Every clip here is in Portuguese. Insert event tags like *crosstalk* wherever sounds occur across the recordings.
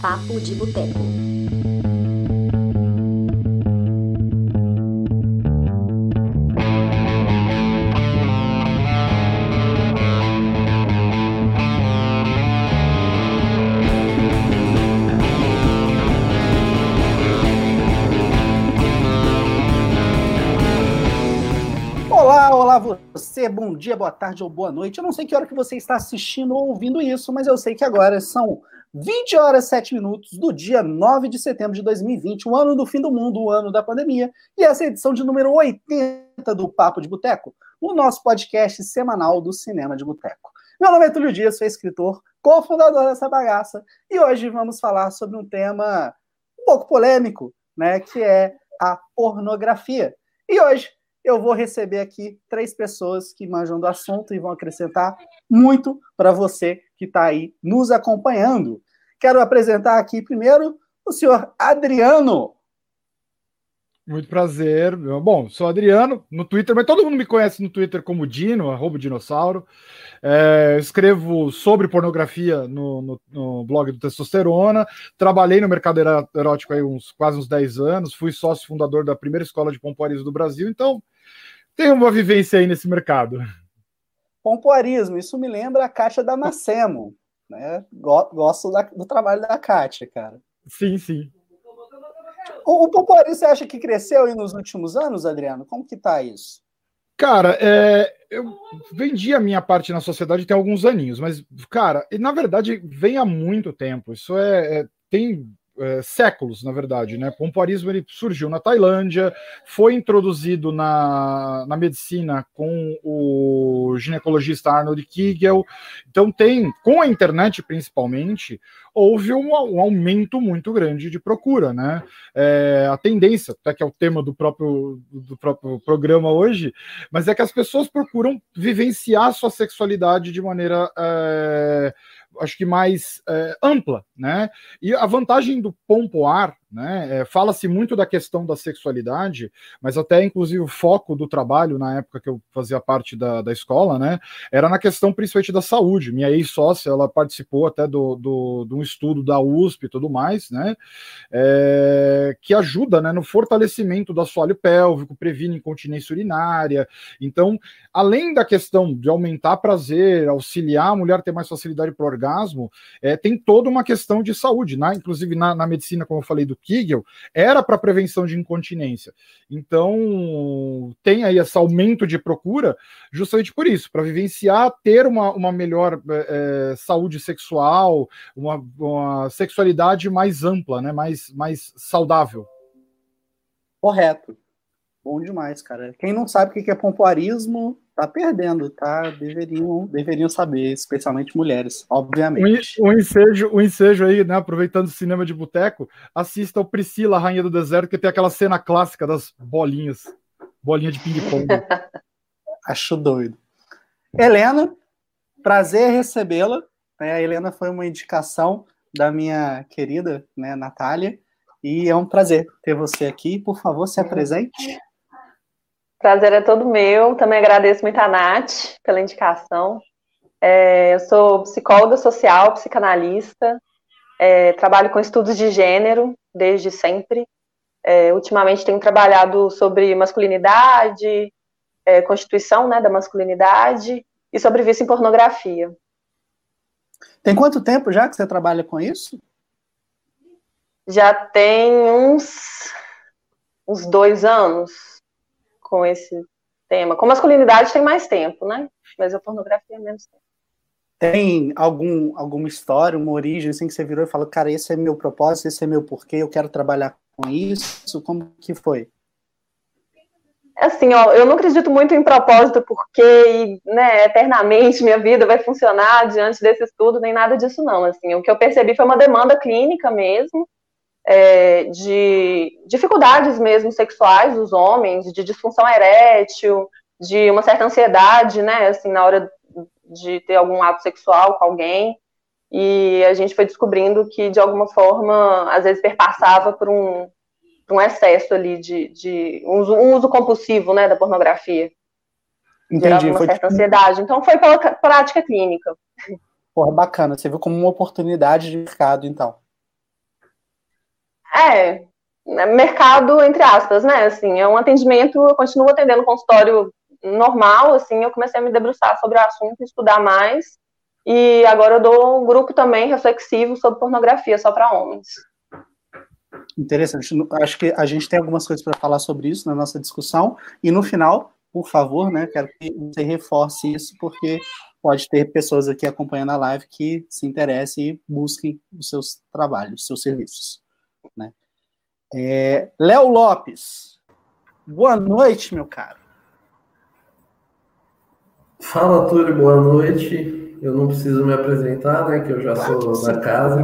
Papo de Boteco. Olá, olá você, bom dia, boa tarde ou boa noite. Eu não sei que hora que você está assistindo ou ouvindo isso, mas eu sei que agora são 20 horas 7 minutos do dia 9 de setembro de 2020, o ano do fim do mundo, o ano da pandemia, e essa é a edição de número 80 do Papo de Boteco, o nosso podcast semanal do Cinema de Boteco. Meu nome é Túlio Dias, sou escritor, cofundador dessa bagaça, e hoje vamos falar sobre um tema um pouco polêmico, né, que é a pornografia. E hoje eu vou receber aqui três pessoas que manjam do assunto e vão acrescentar muito para você que está aí nos acompanhando. Quero apresentar aqui primeiro o senhor Adriano. Muito prazer. Bom, sou Adriano no Twitter, mas todo mundo me conhece no Twitter como Dino, arroba dinossauro. É, escrevo sobre pornografia no, no, no, blog do Testosterona. Trabalhei no mercado erótico aí uns quase uns 10 anos. Fui sócio fundador da primeira escola de pompoarismo do Brasil. Então, tenho uma vivência aí nesse mercado. Pompoarismo, isso me lembra a Kátia Damasceno. Né? Gosto da, do trabalho da Kátia, cara. Sim, sim. O, o você acha que cresceu aí nos últimos anos, Adriano? Como que tá isso? Cara, é, eu vendi a minha parte na sociedade tem alguns aninhos, mas, cara, na verdade vem há muito tempo. Isso é, é tem é, séculos, na verdade, né? Pompoarismo ele surgiu na Tailândia, foi introduzido na, na medicina com o ginecologista Arnold Kegel. Então tem, com a internet principalmente, houve um, um aumento muito grande de procura, né? É, a tendência, até que é o tema do próprio, do próprio programa hoje, mas é que as pessoas procuram vivenciar sua sexualidade de maneira é, acho que mais é, ampla, né? E a vantagem do pompoar né? É, Fala-se muito da questão da sexualidade, mas até inclusive o foco do trabalho na época que eu fazia parte da, da escola, né? Era na questão principalmente da saúde. Minha ex-sócia, ela participou até do, do, de um estudo da USP e tudo mais, né? É, que ajuda né, no fortalecimento do assoalho pélvico, previne incontinência urinária. Então, além da questão de aumentar prazer, auxiliar a mulher a ter mais facilidade para o orgasmo, é, tem toda uma questão de saúde, né? Inclusive na, na medicina, como eu falei, do Kegel era para prevenção de incontinência. Então, tem aí esse aumento de procura justamente por isso, para vivenciar, ter uma, uma melhor é, saúde sexual, uma, uma sexualidade mais ampla, né, mais, mais saudável. Correto. Bom demais, cara. Quem não sabe o que é pompoarismo, tá perdendo, tá? Deveriam, deveriam saber, especialmente mulheres, obviamente. O, ensejo, o ensejo aí, né? Aproveitando o cinema de boteco, assista o Priscila, Rainha do Deserto, que tem aquela cena clássica das bolinhas, bolinha de ping-pong. *laughs* Acho doido. Helena, prazer recebê-la. É, a Helena foi uma indicação da minha querida, né, Natália, e é um prazer ter você aqui. Por favor, se apresente. Prazer é todo meu. Também agradeço muito a Nath pela indicação. É, eu sou psicóloga social, psicanalista, é, trabalho com estudos de gênero desde sempre. É, ultimamente tenho trabalhado sobre masculinidade, é, constituição né, da masculinidade e sobre vício em pornografia. Tem quanto tempo já que você trabalha com isso? Já tem uns, uns dois anos com esse tema. Com masculinidade tem mais tempo, né? Mas a pornografia é menos tempo. Tem algum, alguma história, uma origem assim que você virou e falou, cara, esse é meu propósito, esse é meu porquê, eu quero trabalhar com isso? Como que foi? Assim, ó, eu não acredito muito em propósito porque, né, eternamente minha vida vai funcionar diante desse estudo, nem nada disso não, assim, o que eu percebi foi uma demanda clínica mesmo, é, de dificuldades mesmo sexuais dos homens, de disfunção erétil, de uma certa ansiedade, né, assim, na hora de ter algum ato sexual com alguém, e a gente foi descobrindo que, de alguma forma, às vezes perpassava por um, por um excesso ali de, de um, uso, um uso compulsivo, né, da pornografia. Entendi. uma foi certa tipo... ansiedade. Então, foi pela prática clínica. Porra, bacana. Você viu como uma oportunidade de mercado, então. É, né, mercado, entre aspas, né? Assim, é um atendimento, eu continuo atendendo consultório normal, assim, eu comecei a me debruçar sobre o assunto, estudar mais, e agora eu dou um grupo também reflexivo sobre pornografia só para homens. Interessante. Acho que a gente tem algumas coisas para falar sobre isso na nossa discussão. E no final, por favor, né, quero que você reforce isso, porque pode ter pessoas aqui acompanhando a live que se interessem e busquem os seus trabalhos, os seus serviços. Né? É, Léo Lopes, boa noite, meu caro. Fala, Túlio, boa noite. Eu não preciso me apresentar, né? Que eu já claro sou da casa.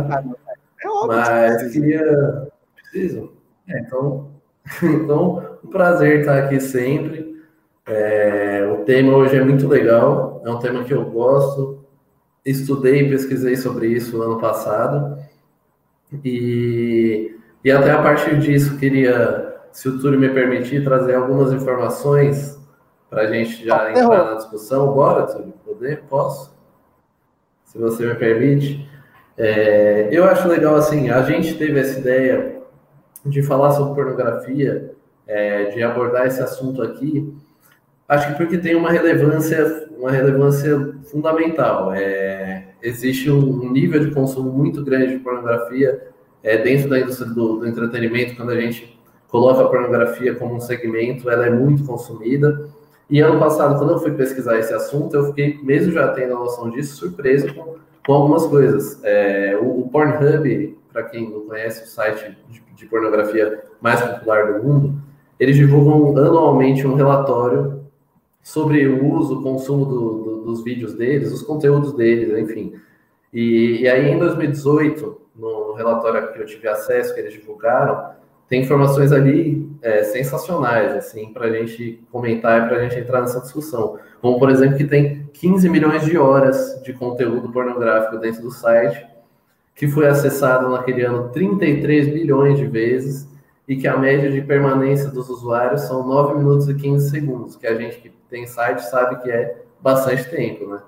É óbvio mas queria. Preciso? É, então, *laughs* então, um prazer estar aqui sempre. É, o tema hoje é muito legal, é um tema que eu gosto. Estudei e pesquisei sobre isso ano passado. E, e até a partir disso, queria, se o Túlio me permitir, trazer algumas informações para a gente já entrar na discussão. Bora, Túlio? Poder? Posso? Se você me permite. É, eu acho legal, assim, a gente teve essa ideia de falar sobre pornografia, é, de abordar esse assunto aqui, acho que porque tem uma relevância, uma relevância fundamental. É, existe um nível de consumo muito grande de pornografia é, dentro da indústria do, do, entretenimento, quando a gente coloca a pornografia como um segmento, ela é muito consumida. E ano passado, quando eu fui pesquisar esse assunto, eu fiquei, mesmo já tendo a noção disso, surpreso com, com algumas coisas. É, o, o Pornhub, para quem não conhece, o site de, de pornografia mais popular do mundo, eles divulgam anualmente um relatório sobre o uso, o consumo do, do, dos vídeos deles, os conteúdos deles, enfim. E, e, aí, em 2018, no relatório que eu tive acesso, que eles divulgaram, tem informações ali é, sensacionais, assim, para a gente comentar e para a gente entrar nessa discussão. Como, por exemplo, que tem 15 milhões de horas de conteúdo pornográfico dentro do site, que foi acessado naquele ano 33 bilhões de vezes, e que a média de permanência dos usuários são 9 minutos e 15 segundos, que a gente que tem site sabe que é bastante tempo, né?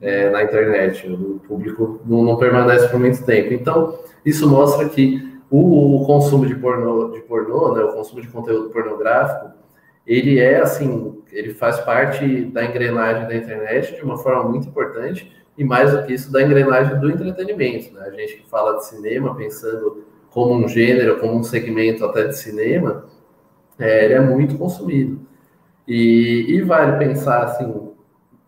É, na internet, o público não, não, permanece por muito tempo. Então, isso mostra que o, o consumo de pornô, de pornô, né, o consumo de conteúdo pornográfico, ele é assim, ele faz parte da engrenagem da internet de uma forma muito importante e mais do que isso da engrenagem do entretenimento, né? A gente que fala de cinema pensando como um gênero, como um segmento até de cinema, é, ele é muito consumido. E, e vale pensar assim,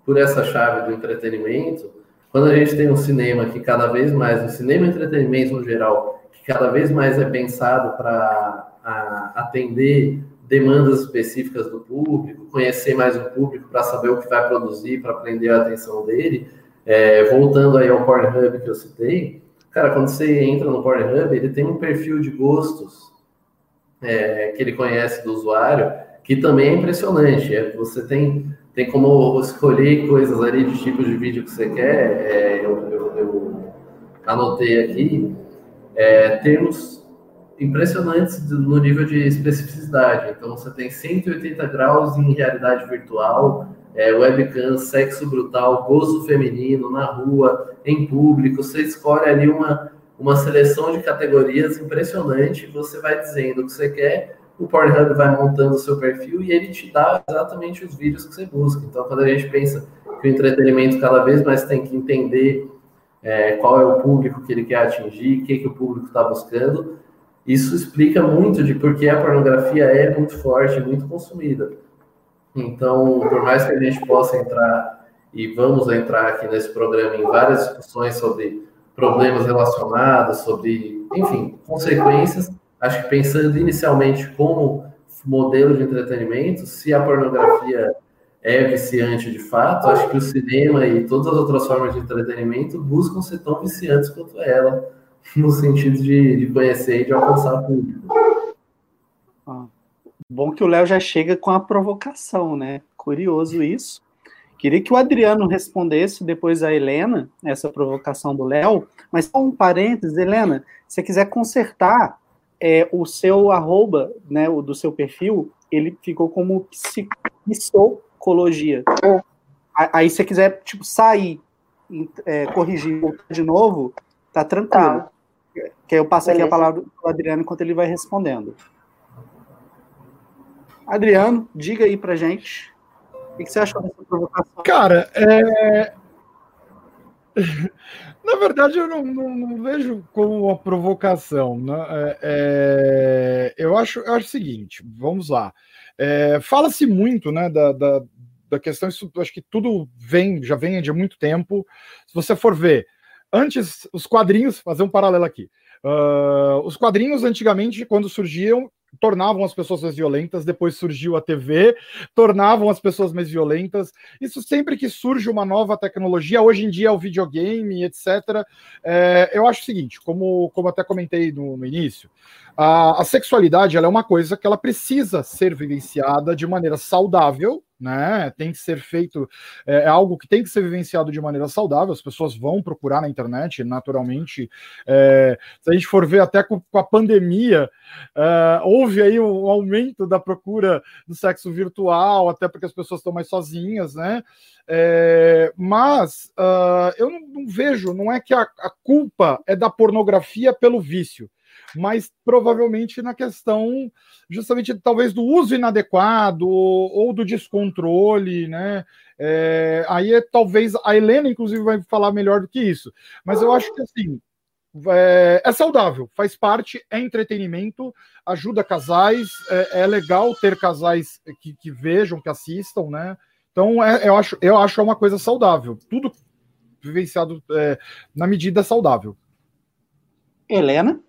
por essa chave do entretenimento, quando a gente tem um cinema que cada vez mais, o cinema e entretenimento no geral, que cada vez mais é pensado para atender demandas específicas do público, conhecer mais o público para saber o que vai produzir, para prender a atenção dele. É, voltando aí ao Pornhub que eu citei, Cara, quando você entra no Pornhub, ele tem um perfil de gostos é, que ele conhece do usuário, que também é impressionante. É, você tem, tem como *laughs* escolher coisas ali de tipos de vídeo que você quer. É, eu, eu, eu, anotei aqui é, termos impressionantes no nível de especificidade. Então, você tem 180 graus em realidade virtual, é, webcam, sexo brutal, gozo feminino na rua, em público. Você escolhe ali uma, uma seleção de categorias impressionante. Você vai dizendo o que você quer, o Pornhub vai montando o seu perfil e ele te dá exatamente os vídeos que você busca. Então, quando a gente pensa que o entretenimento cada vez mais tem que entender é, qual é o público que ele quer atingir, o que, que o público está buscando, isso explica muito de por que a pornografia é muito forte, muito consumida. Então, por mais que a gente possa entrar e vamos entrar aqui nesse programa em várias discussões sobre problemas relacionados, sobre, enfim, consequências, acho que pensando inicialmente como modelo de entretenimento, se a pornografia é viciante de fato, acho que o cinema e todas as outras formas de entretenimento buscam ser tão viciantes quanto ela, no sentido de, de conhecer e de alcançar público. Bom que o Léo já chega com a provocação, né? Curioso isso. Queria que o Adriano respondesse depois a Helena, essa provocação do Léo, mas só um parênteses, Helena, se você quiser consertar é, o seu arroba, né, o do seu perfil, ele ficou como psicologia. Aí se você quiser, tipo, sair, é, corrigir de novo, tá tranquilo. Tá. Que eu passo Beleza. aqui a palavra para o Adriano enquanto ele vai respondendo. Adriano, diga aí pra gente. O que você achou dessa provocação? Cara, é... *laughs* na verdade eu não, não, não, vejo como uma provocação. Né? É, é... eu, acho, eu acho o seguinte, vamos lá. É, Fala-se muito né, da, da, da questão, isso, acho que tudo vem, já vem de muito tempo. Se você for ver, antes, os quadrinhos, fazer um paralelo aqui. Uh, os quadrinhos, antigamente, quando surgiam, tornavam as pessoas mais violentas, depois surgiu a TV, tornavam as pessoas mais violentas. Isso sempre que surge uma nova tecnologia, hoje em dia é o videogame, etc. É, eu acho o seguinte, como, como até comentei no, no início, a, a sexualidade é uma coisa que ela precisa ser vivenciada de maneira saudável, né? Tem que ser feito, é, é, algo que tem que ser vivenciado de maneira saudável. As pessoas vão procurar na internet, naturalmente. É, se a gente for ver até com, com a pandemia, é, houve aí um aumento da procura do sexo virtual, até porque as pessoas estão mais sozinhas, né? É, mas uh, eu não, não, vejo, não é que a, a culpa é da pornografia pelo vício mas provavelmente na questão justamente talvez do uso inadequado ou do descontrole, né? É, aí é, talvez a Helena, inclusive, vai falar melhor do que isso. Mas eu acho que assim é, é saudável, faz parte, é entretenimento, ajuda casais, é, é legal ter casais que, que, vejam, que assistam, né? Então é, eu acho, eu acho uma coisa saudável. Tudo vivenciado é, na medida saudável. Helena?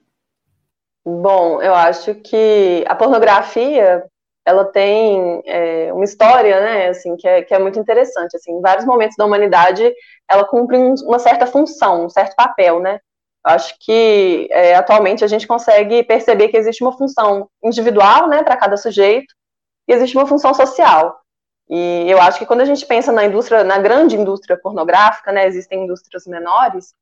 Bom, eu acho que a pornografia ela tem é, uma história, né, assim, que é, que é muito interessante, assim, em vários momentos da humanidade ela cumpre um, uma certa função, um certo papel, né, eu acho que é, atualmente a gente consegue perceber que existe uma função individual, né, para cada sujeito, e existe uma função social, e eu acho que quando a gente pensa na indústria, na grande indústria pornográfica, né, existem indústrias menores,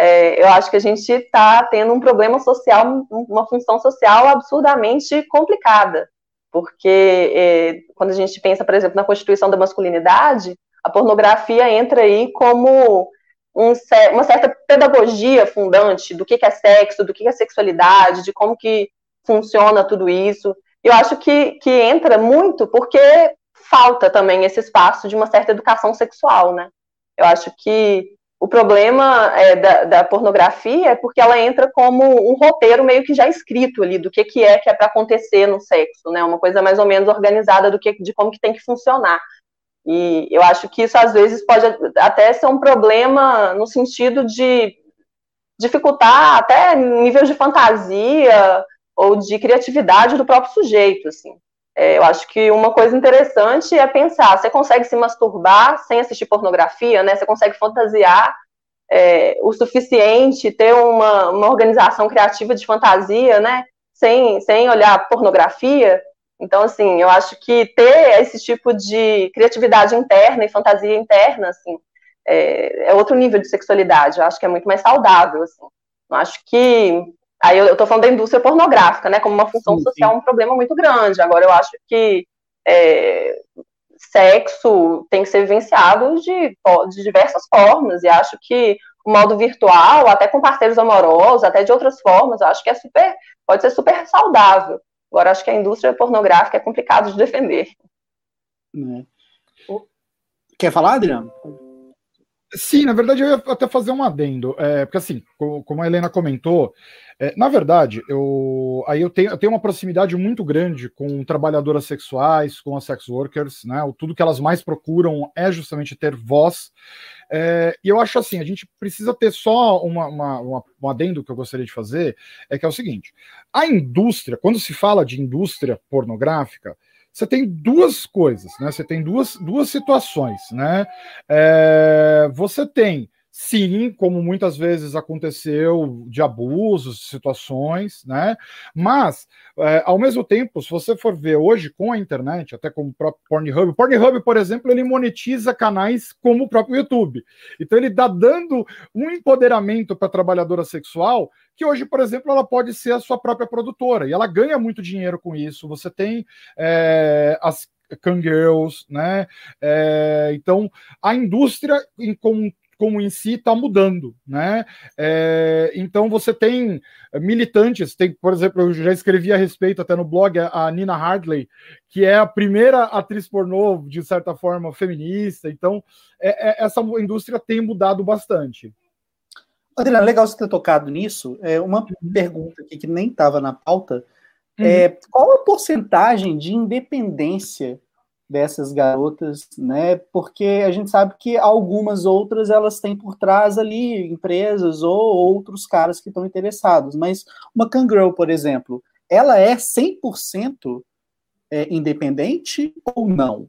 é, eu acho que a gente está tendo um problema social, uma função social absurdamente complicada, porque é, quando a gente pensa, por exemplo, na constituição da masculinidade, a pornografia entra aí como um, uma certa pedagogia fundante do que, que é sexo, do que, que é sexualidade, de como que funciona tudo isso. Eu acho que, que entra muito porque falta também esse espaço de uma certa educação sexual, né? Eu acho que o problema é, da, da, pornografia é porque ela entra como um roteiro meio que já escrito ali do que, que é que é para acontecer no sexo, né? Uma coisa mais ou menos organizada do que de como que tem que funcionar. E eu acho que isso às vezes pode até ser um problema no sentido de dificultar até nível de fantasia ou de criatividade do próprio sujeito, assim. É, eu acho que uma coisa interessante é pensar, você consegue se masturbar sem assistir pornografia, né? Você consegue fantasiar é, o suficiente, ter uma, uma organização criativa de fantasia, né? Sem, sem olhar pornografia. Então, assim, eu acho que ter esse tipo de criatividade interna e fantasia interna, assim, é, é outro nível de sexualidade. Eu acho que é muito mais saudável, assim. Eu acho que Aí eu, estou falando da indústria pornográfica, né, como uma função sim, social, sim. um problema muito grande. Agora, eu acho que é, sexo tem que ser vivenciado de, de diversas formas, e acho que o modo virtual, até com parceiros amorosos, até de outras formas, eu acho que é super, pode ser super saudável. Agora, acho que a indústria pornográfica é complicado de defender. É. Quer falar, Adriano? Sim, na verdade eu ia até fazer um adendo, é, porque assim, como a Helena comentou, é, na verdade, eu aí eu tenho, eu tenho uma proximidade muito grande com trabalhadoras sexuais, com as sex workers, né? Tudo que elas mais procuram é justamente ter voz. É, e eu acho assim, a gente precisa ter só uma, uma, uma, um adendo que eu gostaria de fazer, é que é o seguinte: a indústria, quando se fala de indústria pornográfica, você tem duas coisas, né? Você tem duas, duas situações, né? É, você tem Sim, como muitas vezes aconteceu de abusos, situações, né? Mas, é, ao mesmo tempo, se você for ver hoje com a internet, até como o próprio Pornhub, o Pornhub, por exemplo, ele monetiza canais como o próprio YouTube. Então, ele está dando um empoderamento para a trabalhadora sexual que hoje, por exemplo, ela pode ser a sua própria produtora e ela ganha muito dinheiro com isso. Você tem é, as Kangirls, né? É, então, a indústria em, como como em si está mudando, né? É, então você tem militantes, tem, por exemplo, eu já escrevi a respeito até no blog a Nina Hartley, que é a primeira atriz pornô, de certa forma, feminista. Então, é, é, essa indústria tem mudado bastante. Adriana, legal você ter tocado nisso. É uma uhum. pergunta aqui que nem estava na pauta. Uhum. É, qual a porcentagem de independência dessas garotas, né? Porque a gente sabe que algumas outras elas têm por trás ali empresas ou outros caras que estão interessados, mas uma Kangirl, por exemplo, ela é 100% é, independente ou não?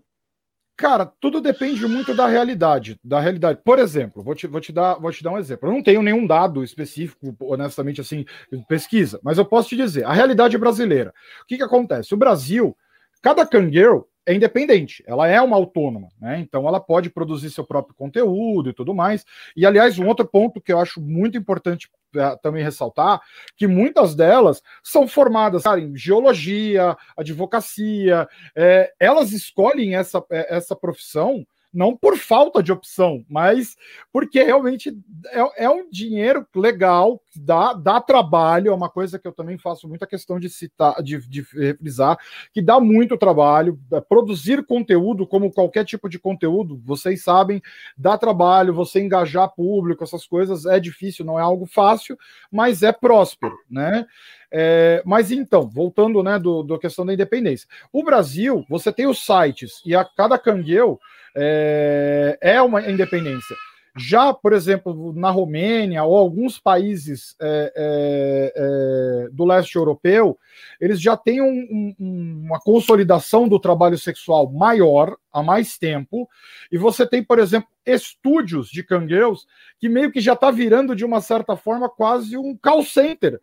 Cara, tudo depende muito da realidade, da realidade. Por exemplo, vou te, vou te, dar, vou te dar um exemplo. Eu não tenho nenhum dado específico, honestamente, assim, pesquisa, mas eu posso te dizer, a realidade brasileira. O que, que acontece? O Brasil, cada cangueiro é independente, ela é uma autônoma, né? Então ela pode produzir seu próprio conteúdo e tudo mais. E aliás, um outro ponto que eu acho muito importante uh, também ressaltar, que muitas delas são formadas cara, em geologia, advocacia, é, elas escolhem essa, é, essa profissão não por falta de opção, mas porque realmente é, é, um dinheiro legal, dá, dá trabalho, é uma coisa que eu também faço muita questão de citar, de, de frisar, que dá muito trabalho. É, produzir conteúdo, como qualquer tipo de conteúdo, vocês sabem, dá trabalho, você engajar público, essas coisas é difícil, não é algo fácil, mas é próspero, né? É, mas então, voltando né, do, do questão da independência. O Brasil, você tem os sites, e a cada cangueu é, é uma independência. Já, por exemplo, na Romênia ou alguns países é, é, é, do leste europeu, eles já têm um, um, uma consolidação do trabalho sexual maior há mais tempo. E você tem, por exemplo, estúdios de cangueus que meio que já está virando, de uma certa forma, quase um call center.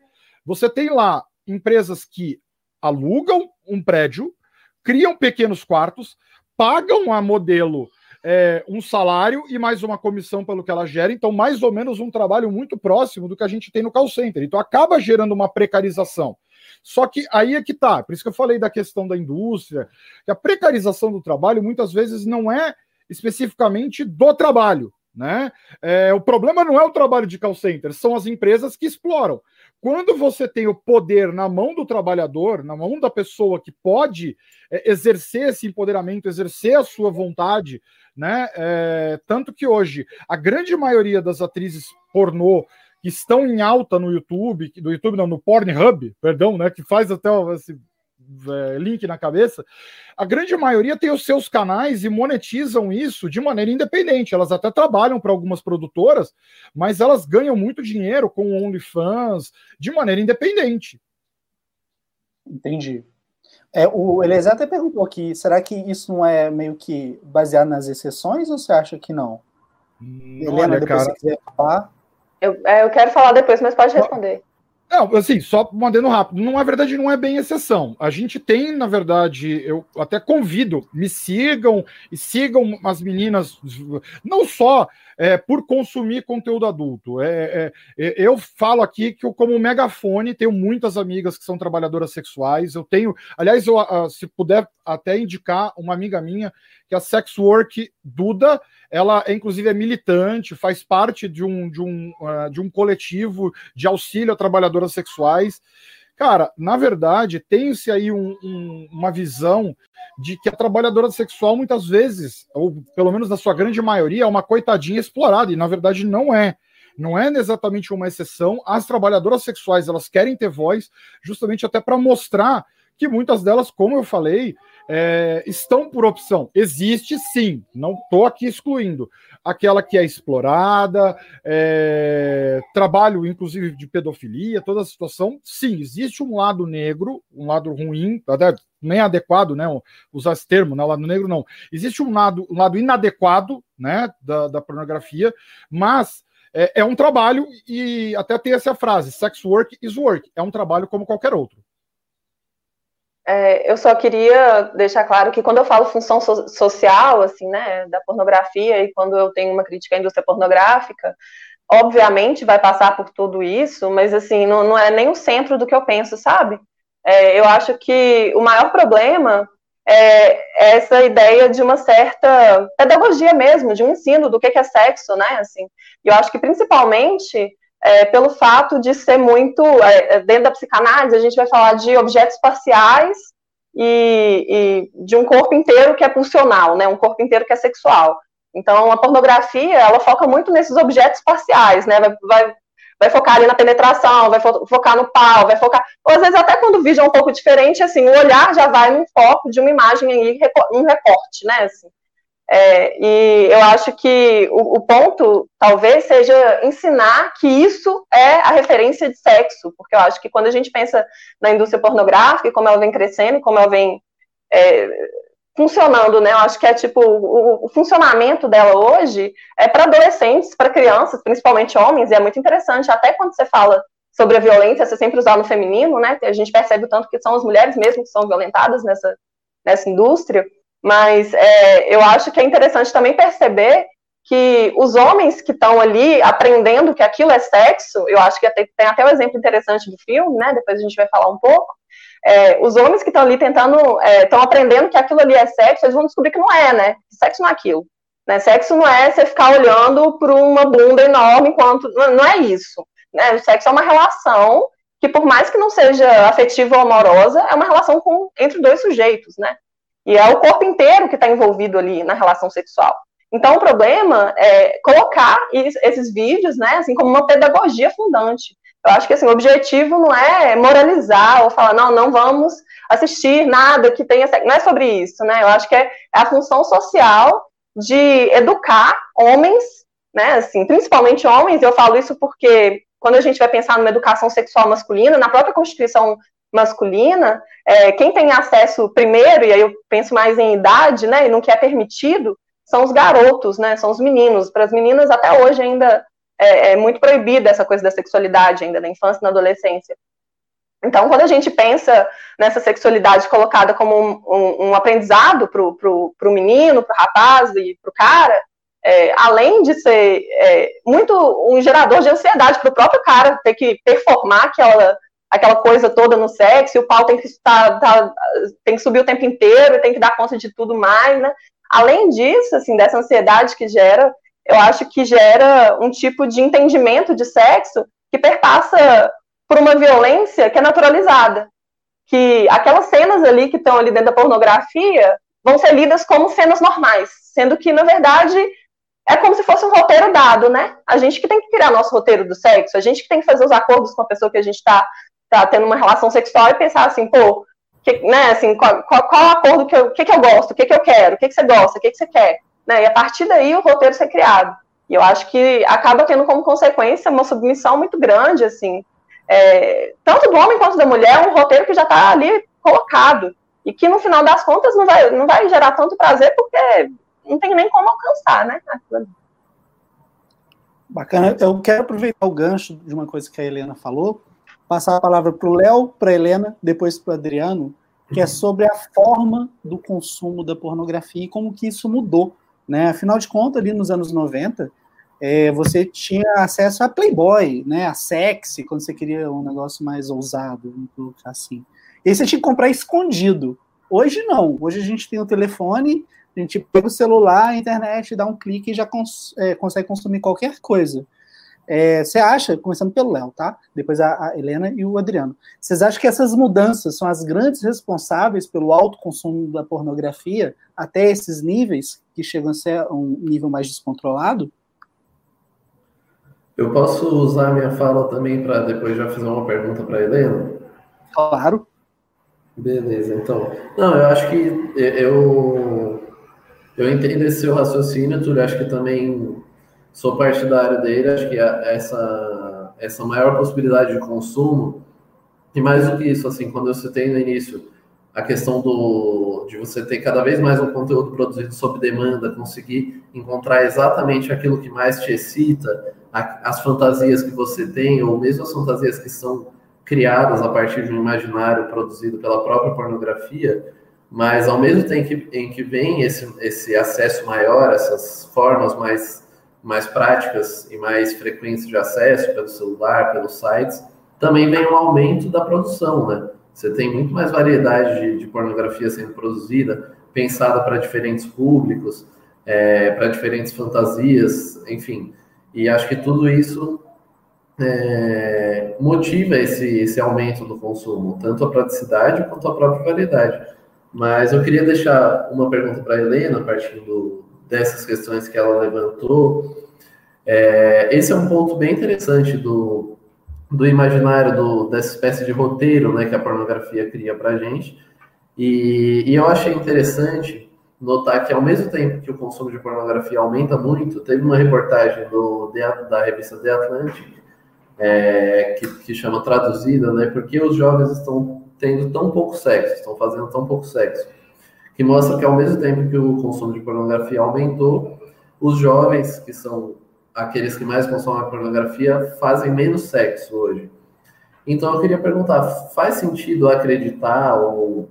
Você tem lá empresas que alugam um prédio, criam pequenos quartos, pagam a modelo é, um salário e mais uma comissão pelo que ela gera, então mais ou menos um trabalho muito próximo do que a gente tem no call center. Então acaba gerando uma precarização. Só que aí é que tá, por isso que eu falei da questão da indústria, que a precarização do trabalho muitas vezes não é especificamente do trabalho, né? É, o problema não é o trabalho de call center, são as empresas que exploram. Quando você tem o poder na mão do trabalhador, na mão da pessoa que pode é, exercer esse empoderamento, exercer a sua vontade, né? É, tanto que hoje a grande maioria das atrizes pornô que estão em alta no YouTube, do YouTube não, no Pornhub, perdão, né? Que faz até esse é, link na cabeça, a grande maioria tem os seus canais e monetizam isso de maneira independente. Elas até trabalham para algumas produtoras, mas elas ganham muito dinheiro com OnlyFans de maneira independente. Entendi. É, o Eliezer até perguntou aqui: será que isso não é meio que baseado nas exceções ou você acha que não? Hum, Helena, Olha, depois cara... você quiser falar. Eu, é, eu quero falar depois, mas pode responder. Não, assim, só mandando rápido. Não, na verdade, não é bem exceção. A gente tem, na verdade, eu até convido, me sigam e sigam as meninas, não só é, por consumir conteúdo adulto. É, é, é, eu falo aqui que eu, como megafone, tenho muitas amigas que são trabalhadoras sexuais. Eu tenho, aliás, eu, se puder até indicar uma amiga minha, que é a Sex Work Duda, ela inclusive é militante, faz parte de um, de um, uh, de um coletivo de auxílio a trabalhadoras sexuais. Cara, na verdade, tem-se aí um, um, uma visão de que a trabalhadora sexual, muitas vezes, ou pelo menos na sua grande maioria, é uma coitadinha explorada, e na verdade não é. Não é exatamente uma exceção. As trabalhadoras sexuais elas querem ter voz, justamente até para mostrar que muitas delas, como eu falei, é, estão por opção. Existe sim, não estou aqui excluindo. Aquela que é explorada, é, trabalho inclusive de pedofilia, toda a situação, sim, existe um lado negro, um lado ruim, até nem adequado, né? Usar esse termo, né? Lado negro não. Existe um lado, um lado inadequado, né? Da, da pornografia, mas é, é um trabalho e até tem essa frase: sex work is work. É um trabalho como qualquer outro. É, eu só queria deixar claro que quando eu falo função so social, assim, né, da pornografia, e quando eu tenho uma crítica à indústria pornográfica, obviamente vai passar por tudo isso, mas, assim, não, não é nem o centro do que eu penso, sabe? É, eu acho que o maior problema é, essa ideia de uma certa pedagogia mesmo, de um ensino do que é sexo, né? Assim, eu acho que principalmente é, pelo fato de ser muito é, é, dentro da psicanálise, a gente vai falar de objetos parciais e, e, de um corpo inteiro que é funcional, né? Um corpo inteiro que é sexual. Então, a pornografia ela foca muito nesses objetos parciais, né? Vai, vai vai focar ali na penetração, vai fo focar no pau, vai focar. Ou às vezes, até quando o vídeo é um pouco diferente, assim, o olhar já vai num foco de uma imagem aí, um recorte, né? Assim. É, e eu acho que o, o, ponto talvez seja ensinar que isso é a referência de sexo, porque eu acho que quando a gente pensa na indústria pornográfica, como ela vem crescendo, como ela vem é, funcionando, né? Eu acho que é tipo o, o funcionamento dela hoje é para adolescentes, para crianças, principalmente homens, e é muito interessante. Até quando você fala sobre a violência, você sempre usar no feminino, né? A gente percebe o tanto que são as mulheres mesmo que são violentadas nessa, nessa indústria. Mas é, eu acho que é interessante também perceber que os homens que estão ali aprendendo que aquilo é sexo, eu acho que tem, tem até um exemplo interessante do filme, né? Depois a gente vai falar um pouco é, os homens que estão ali tentando, estão é, aprendendo que aquilo ali é sexo, eles vão descobrir que não é, né? Sexo não é aquilo. Né? Sexo não é você ficar olhando para uma bunda enorme enquanto. Não, não, é isso. Né? O sexo é uma relação que, por mais que não seja afetiva ou amorosa, é uma relação com, entre dois sujeitos, né? E é o corpo inteiro que está envolvido ali na relação sexual. Então, o problema é colocar esses vídeos, né, assim, como uma pedagogia fundante. Eu acho que assim, o objetivo não é moralizar ou falar, não, não vamos assistir nada que tenha. Não é sobre isso, né? Eu acho que é, a função social de educar homens, né? Assim, principalmente homens, eu falo isso porque quando a gente vai pensar numa educação sexual masculina, na própria Constituição masculina, é, quem tem acesso primeiro, e aí eu penso mais em idade, né, e no que é permitido, são os garotos, né, são os meninos. Para as meninas, até hoje ainda é, é muito proibida essa coisa da sexualidade ainda na infância e na adolescência. Então, quando a gente pensa nessa sexualidade colocada como um, um, um aprendizado para o menino, para o rapaz e para o cara, é, além de ser é, muito um gerador de ansiedade para o próprio cara ter que performar aquela, aquela coisa toda no sexo, e o pau tem que, estar, tá, tem que subir o tempo inteiro tem que dar conta de tudo mais, né? Além disso, assim, dessa ansiedade que gera, eu acho que gera um tipo de entendimento de sexo que perpassa por uma violência que é naturalizada. Que aquelas cenas ali que estão ali dentro da pornografia vão ser lidas como cenas normais, sendo que, na verdade, é como se fosse um roteiro dado, né? A gente que tem que criar nosso roteiro do sexo, a gente que tem que fazer os acordos com a pessoa que a gente está tá tendo uma relação sexual e pensar assim, pô, que, né, assim, qual, qual, qual acordo que eu, que, que eu gosto, o que, que eu quero, o que, que você gosta, o que, que você quer. Né? E a partir daí o roteiro ser criado. E eu acho que acaba tendo como consequência uma submissão muito grande, assim, é, tanto do homem quanto da mulher, um roteiro que já está ali colocado. E que no final das contas não vai, não vai gerar tanto prazer porque não tem nem como alcançar, né? Bacana. Eu quero aproveitar o gancho de uma coisa que a Helena falou, passar a palavra para o Léo, para a Helena, depois para o Adriano, que é sobre a forma do consumo da pornografia e como que isso mudou né? Afinal de contas, ali nos anos 90, é, você tinha acesso a Playboy, né? A sexy, quando você queria um negócio mais ousado, vamos colocar assim. E aí você tinha que comprar escondido. Hoje não. Hoje a gente tem o telefone, a gente pega o celular, a internet, dá um clique e já cons é, consegue consumir qualquer coisa. É, você acha, começando pelo Léo, tá? Depois a, a, Helena e o Adriano. Vocês acham que essas mudanças são as grandes responsáveis pelo alto consumo da pornografia até esses níveis, que chegam a ser um nível mais descontrolado? Eu posso usar minha fala também para depois já fazer uma pergunta para a Helena? Claro. Beleza, então. Não, eu acho que eu, eu entendo esse seu raciocínio, Túlio. Acho que também sou partidário dele, acho que essa, essa maior possibilidade de consumo, e mais do que isso, assim, quando você tem no início a questão do, de você ter cada vez mais um conteúdo produzido sob demanda, conseguir encontrar exatamente aquilo que mais te excita, a, as fantasias que você tem, ou mesmo as fantasias que são criadas a partir de um imaginário produzido pela própria pornografia, mas ao mesmo tempo em que vem esse, esse acesso maior, essas formas mais mais práticas e mais frequência de acesso pelo celular, pelos sites, também vem um aumento da produção, né? Você tem muito mais variedade de, de pornografia sendo produzida, pensada para diferentes públicos, é, para diferentes fantasias, enfim. E acho que tudo isso é, motiva esse, esse aumento do consumo, tanto a praticidade quanto a própria qualidade. Mas eu queria deixar uma pergunta para a Helena, partindo dessas questões que ela levantou. É, esse é um ponto bem interessante do, do imaginário do, dessa espécie de roteiro né, que a pornografia cria para a gente. E, e eu achei interessante notar que, ao mesmo tempo que o consumo de pornografia aumenta muito, teve uma reportagem do, da revista The Atlantic, é, que, que chama Traduzida, né? Porque os jovens estão tendo tão pouco sexo, estão fazendo tão pouco sexo, que mostra que ao mesmo tempo que o consumo de pornografia aumentou, os jovens, que são aqueles que mais consomem pornografia, fazem menos sexo hoje. Então eu queria perguntar, faz sentido acreditar ou,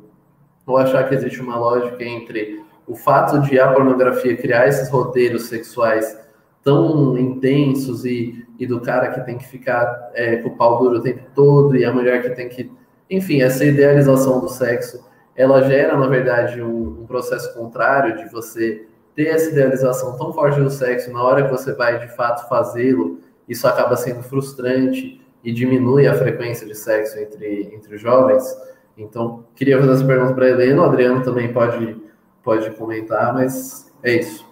ou achar que existe uma lógica entre o fato de a pornografia criar esses roteiros sexuais tão intensos e, e do cara que tem que ficar é, com o pau duro o tempo todo e a mulher que tem que enfim, essa idealização do sexo, ela gera, na verdade, um, um processo contrário de você ter essa idealização tão forte do sexo, na hora que você vai de fato fazê-lo, isso acaba sendo frustrante e diminui a frequência de sexo entre, entre os jovens. Então, queria fazer essa pergunta para a Helena, o Adriano também pode, pode comentar, mas é isso.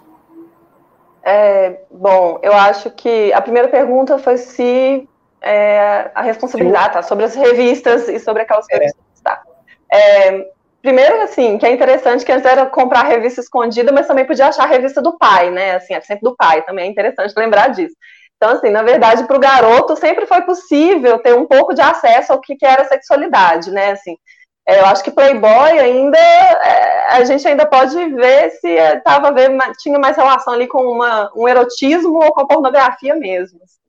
É, bom, eu acho que a primeira pergunta foi se é, a responsabilidade, tá? Sobre as revistas e sobre aquelas é. coisas. Tá. É, primeiro, assim, que é interessante que antes era comprar a revista escondida, mas também podia achar a revista do pai, né? Assim, é sempre do pai, também é interessante lembrar disso. Então, assim, na verdade, para o garoto sempre foi possível ter um pouco de acesso ao que, que era sexualidade, né? Assim, é, eu acho que Playboy ainda, é, a gente ainda pode ver se estava tinha mais relação ali com uma, um erotismo ou com pornografia mesmo. Assim.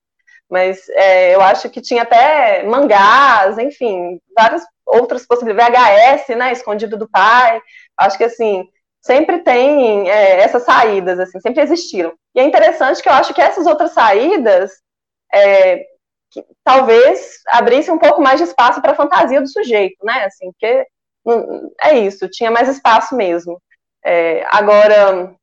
Mas é, eu acho que tinha até mangás, enfim, várias outras possibilidades, VHS, né, escondido do pai. Acho que assim sempre tem é, essas saídas, assim, sempre existiram. E é interessante que eu acho que essas outras saídas é, que, talvez abrissem um pouco mais de espaço para a fantasia do sujeito, né? Assim, porque hum, é isso, tinha mais espaço mesmo. É, agora,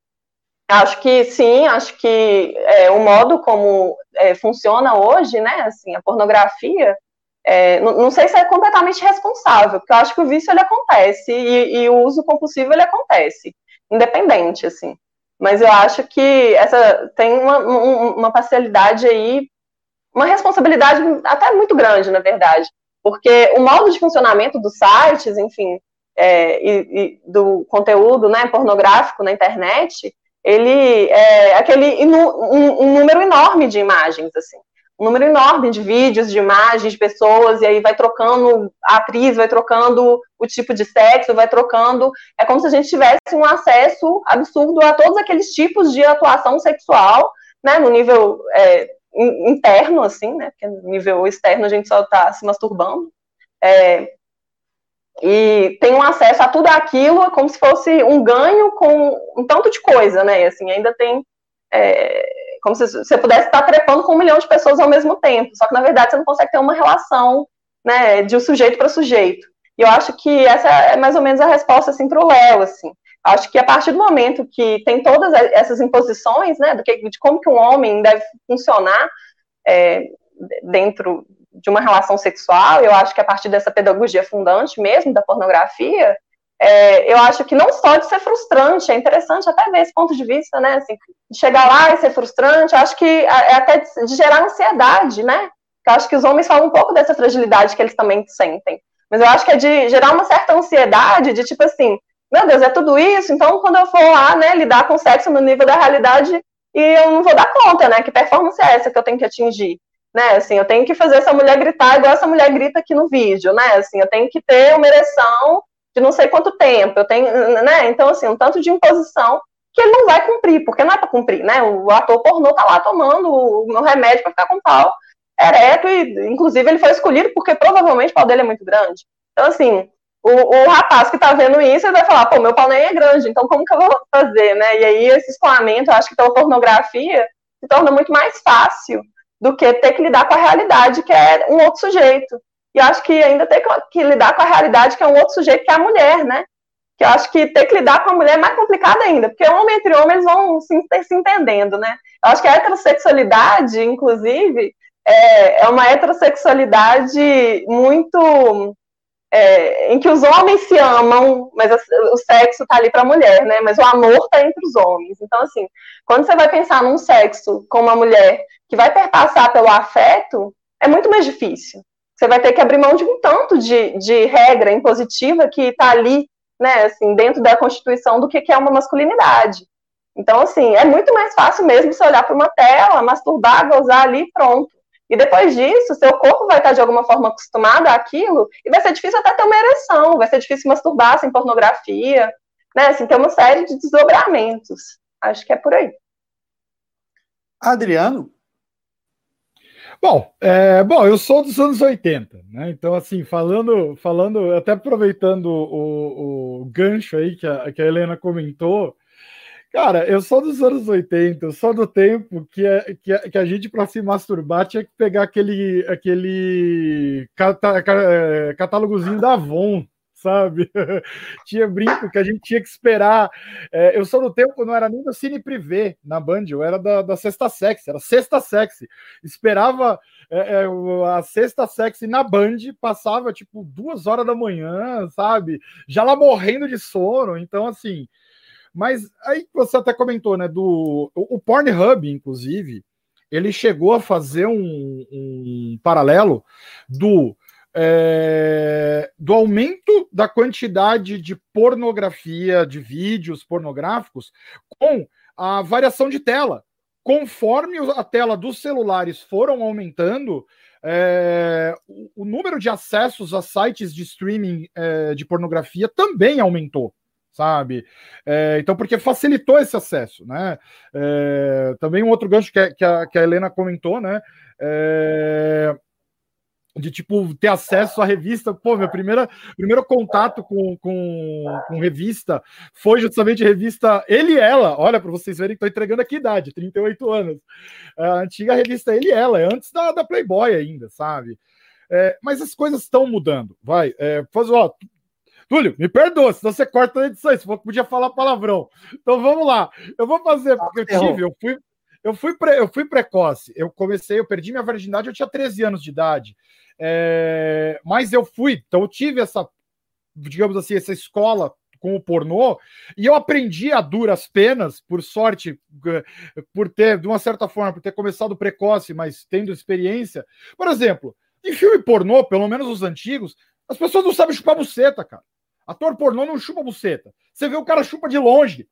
Acho que sim, acho que é, o modo como é, funciona hoje, né, assim, a pornografia, é, não, não, sei se é completamente responsável, porque eu acho que o vício ele acontece e, e, o uso compulsivo ele acontece, independente, assim. Mas eu acho que essa tem uma, uma parcialidade aí, uma responsabilidade até muito grande, na verdade, porque o modo de funcionamento dos sites, enfim, é, e, e do conteúdo né, pornográfico na internet, ele é aquele um, um, número enorme de imagens, assim, um número enorme de vídeos, de imagens, de pessoas, e aí vai trocando a atriz, vai trocando o tipo de sexo, vai trocando. É como se a gente tivesse um acesso absurdo a todos aqueles tipos de atuação sexual, né, no nível é, interno, assim, né, porque no nível externo a gente só está se masturbando. É, e tem um acesso a tudo aquilo como se fosse um ganho com um tanto de coisa, né? Assim, ainda tem é, como se você pudesse estar trepando com um milhão de pessoas ao mesmo tempo, só que na verdade você não consegue ter uma relação, né, de um sujeito para sujeito. E eu acho que essa é mais ou menos a resposta assim para o Léo, assim. Acho que a partir do momento que tem todas essas imposições, né, do que, de como que um homem deve funcionar é, dentro de uma relação sexual, eu acho que a partir dessa pedagogia fundante mesmo da pornografia, é, eu acho que não só de ser frustrante, é interessante até ver esse ponto de vista, né, assim, de chegar lá e ser frustrante, acho que é até de gerar ansiedade, né, eu acho que os homens falam um pouco dessa fragilidade que eles também sentem, mas eu acho que é de gerar uma certa ansiedade, de tipo assim, meu Deus, é tudo isso, então quando eu for lá, né, lidar com sexo no nível da realidade, e eu não vou dar conta, né, que performance é essa que eu tenho que atingir? né? Assim, eu tenho que fazer essa mulher gritar igual essa mulher grita aqui no vídeo, né? Assim, eu tenho que ter uma ereção de não sei quanto tempo, eu tenho, né? Então, assim, um tanto de imposição que ele não vai cumprir, porque não é para cumprir, né? O ator pornô tá lá tomando o remédio para ficar com pau ereto e, inclusive, ele foi escolhido porque provavelmente o pau dele é muito grande. Então, assim, o, o rapaz que tá vendo isso, ele vai falar, pô, meu pau nem é grande, então como que eu vou fazer, né? E aí, esse escoamento, eu acho que pela pornografia, se torna muito mais fácil do que ter que lidar com a realidade, que é um outro sujeito. E eu acho que ainda tem que lidar com a realidade que é um outro sujeito que é a mulher, né? Que eu acho que ter que lidar com a mulher é mais complicado ainda, porque homem entre homens vão se, se entendendo, né? Eu acho que a heterossexualidade, inclusive, é, é uma heterossexualidade muito é, em que os homens se amam, mas o sexo está ali para a mulher, né? Mas o amor está entre os homens. Então, assim, quando você vai pensar num sexo com uma mulher que vai perpassar pelo afeto, é muito mais difícil. Você vai ter que abrir mão de um tanto de, de regra impositiva que está ali, né, assim, dentro da Constituição do que é uma masculinidade. Então, assim, é muito mais fácil mesmo você olhar para uma tela, masturbar, gozar ali pronto. E depois disso, seu corpo vai estar de alguma forma acostumado àquilo e vai ser difícil até ter uma ereção, vai ser difícil masturbar sem pornografia, né? Assim, tem uma série de desdobramentos. Acho que é por aí. Adriano? Bom, é, bom, eu sou dos anos 80, né? Então, assim, falando, falando, até aproveitando o, o gancho aí que a, que a Helena comentou, Cara, eu sou dos anos 80, eu sou do tempo que, é, que, é, que a gente, para se masturbar, tinha que pegar aquele, aquele é, catálogozinho da Avon, sabe? *laughs* tinha brinco que a gente tinha que esperar. É, eu sou do tempo, não era nem do Cine Privé na Band, eu era da, da Sexta Sexy, era Sexta Sexy. Esperava é, é, a Sexta Sexy na Band, passava tipo duas horas da manhã, sabe? Já lá morrendo de sono, então assim. Mas aí você até comentou, né? Do o Pornhub, inclusive, ele chegou a fazer um, um paralelo do é, do aumento da quantidade de pornografia, de vídeos pornográficos, com a variação de tela. Conforme a tela dos celulares foram aumentando, é, o, o, número de acessos a sites de streaming é, de pornografia também aumentou sabe? É, então, porque facilitou esse acesso, né? É, também um outro gancho que, a, que a Helena comentou, né? É, de tipo ter acesso à revista. Pô, meu primeira, primeiro contato com, com, com revista foi justamente a revista Ele e Ela. Olha, para vocês verem que estou entregando aqui idade, 38 anos. A antiga revista Ele e Ela, é antes da, da Playboy ainda, sabe? É, mas as coisas estão mudando. Vai, é, faz, ó, Túlio, me perdoa, senão você corta a edição. Você podia falar palavrão. Então vamos lá. Eu vou fazer, porque eu tive, eu fui, eu fui, pre, eu fui precoce. Eu comecei, eu perdi minha virgindade, eu tinha 13 anos de idade. É, mas eu fui, então eu tive essa, digamos assim, essa escola com o pornô, e eu aprendi a duras penas, por sorte, por ter, de uma certa forma, por ter começado precoce, mas tendo experiência. Por exemplo, em filme pornô, pelo menos os antigos, as pessoas não sabem chupar buceta, cara. Ator pornô não chupa buceta. Você vê o cara chupa de longe.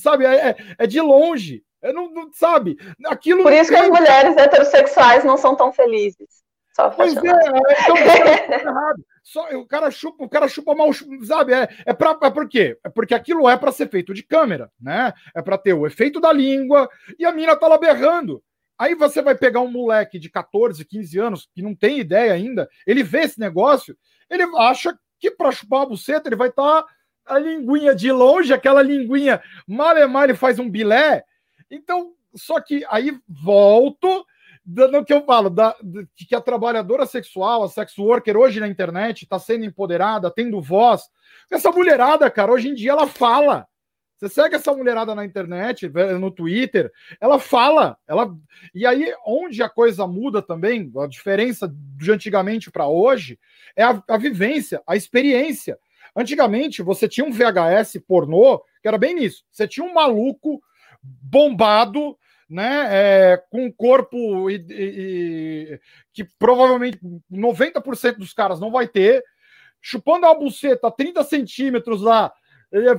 Sabe? É, é, é de longe. É, não, não, sabe? Aquilo Por isso que as mulheres heterossexuais não são tão felizes. Só pois é, é, então *laughs* é errado. Só, o cara chupa, o cara chupa mal, sabe? É, é, pra, é por quê? É porque aquilo é para ser feito de câmera, né? É para ter o efeito da língua e a mina tá lá berrando. Aí você vai pegar um moleque de 14, 15 anos que não tem ideia ainda, ele vê esse negócio, ele acha que para chupar a buceta ele vai estar tá a linguinha de longe, aquela linguinha mal e mal ele faz um bilé. Então, só que aí volto no que eu falo, da, que a trabalhadora sexual, a sex worker hoje na internet está sendo empoderada, tendo voz. Essa mulherada, cara, hoje em dia ela fala. Você segue essa mulherada na internet, no Twitter, ela fala, ela e aí onde a coisa muda também, a diferença de antigamente para hoje é a, a, vivência, a experiência. Antigamente você tinha um VHS pornô que era bem isso. Você tinha um maluco bombado, né, é, com um corpo e, e, que provavelmente 90% dos caras não vai ter, chupando uma buceta a 30 centímetros lá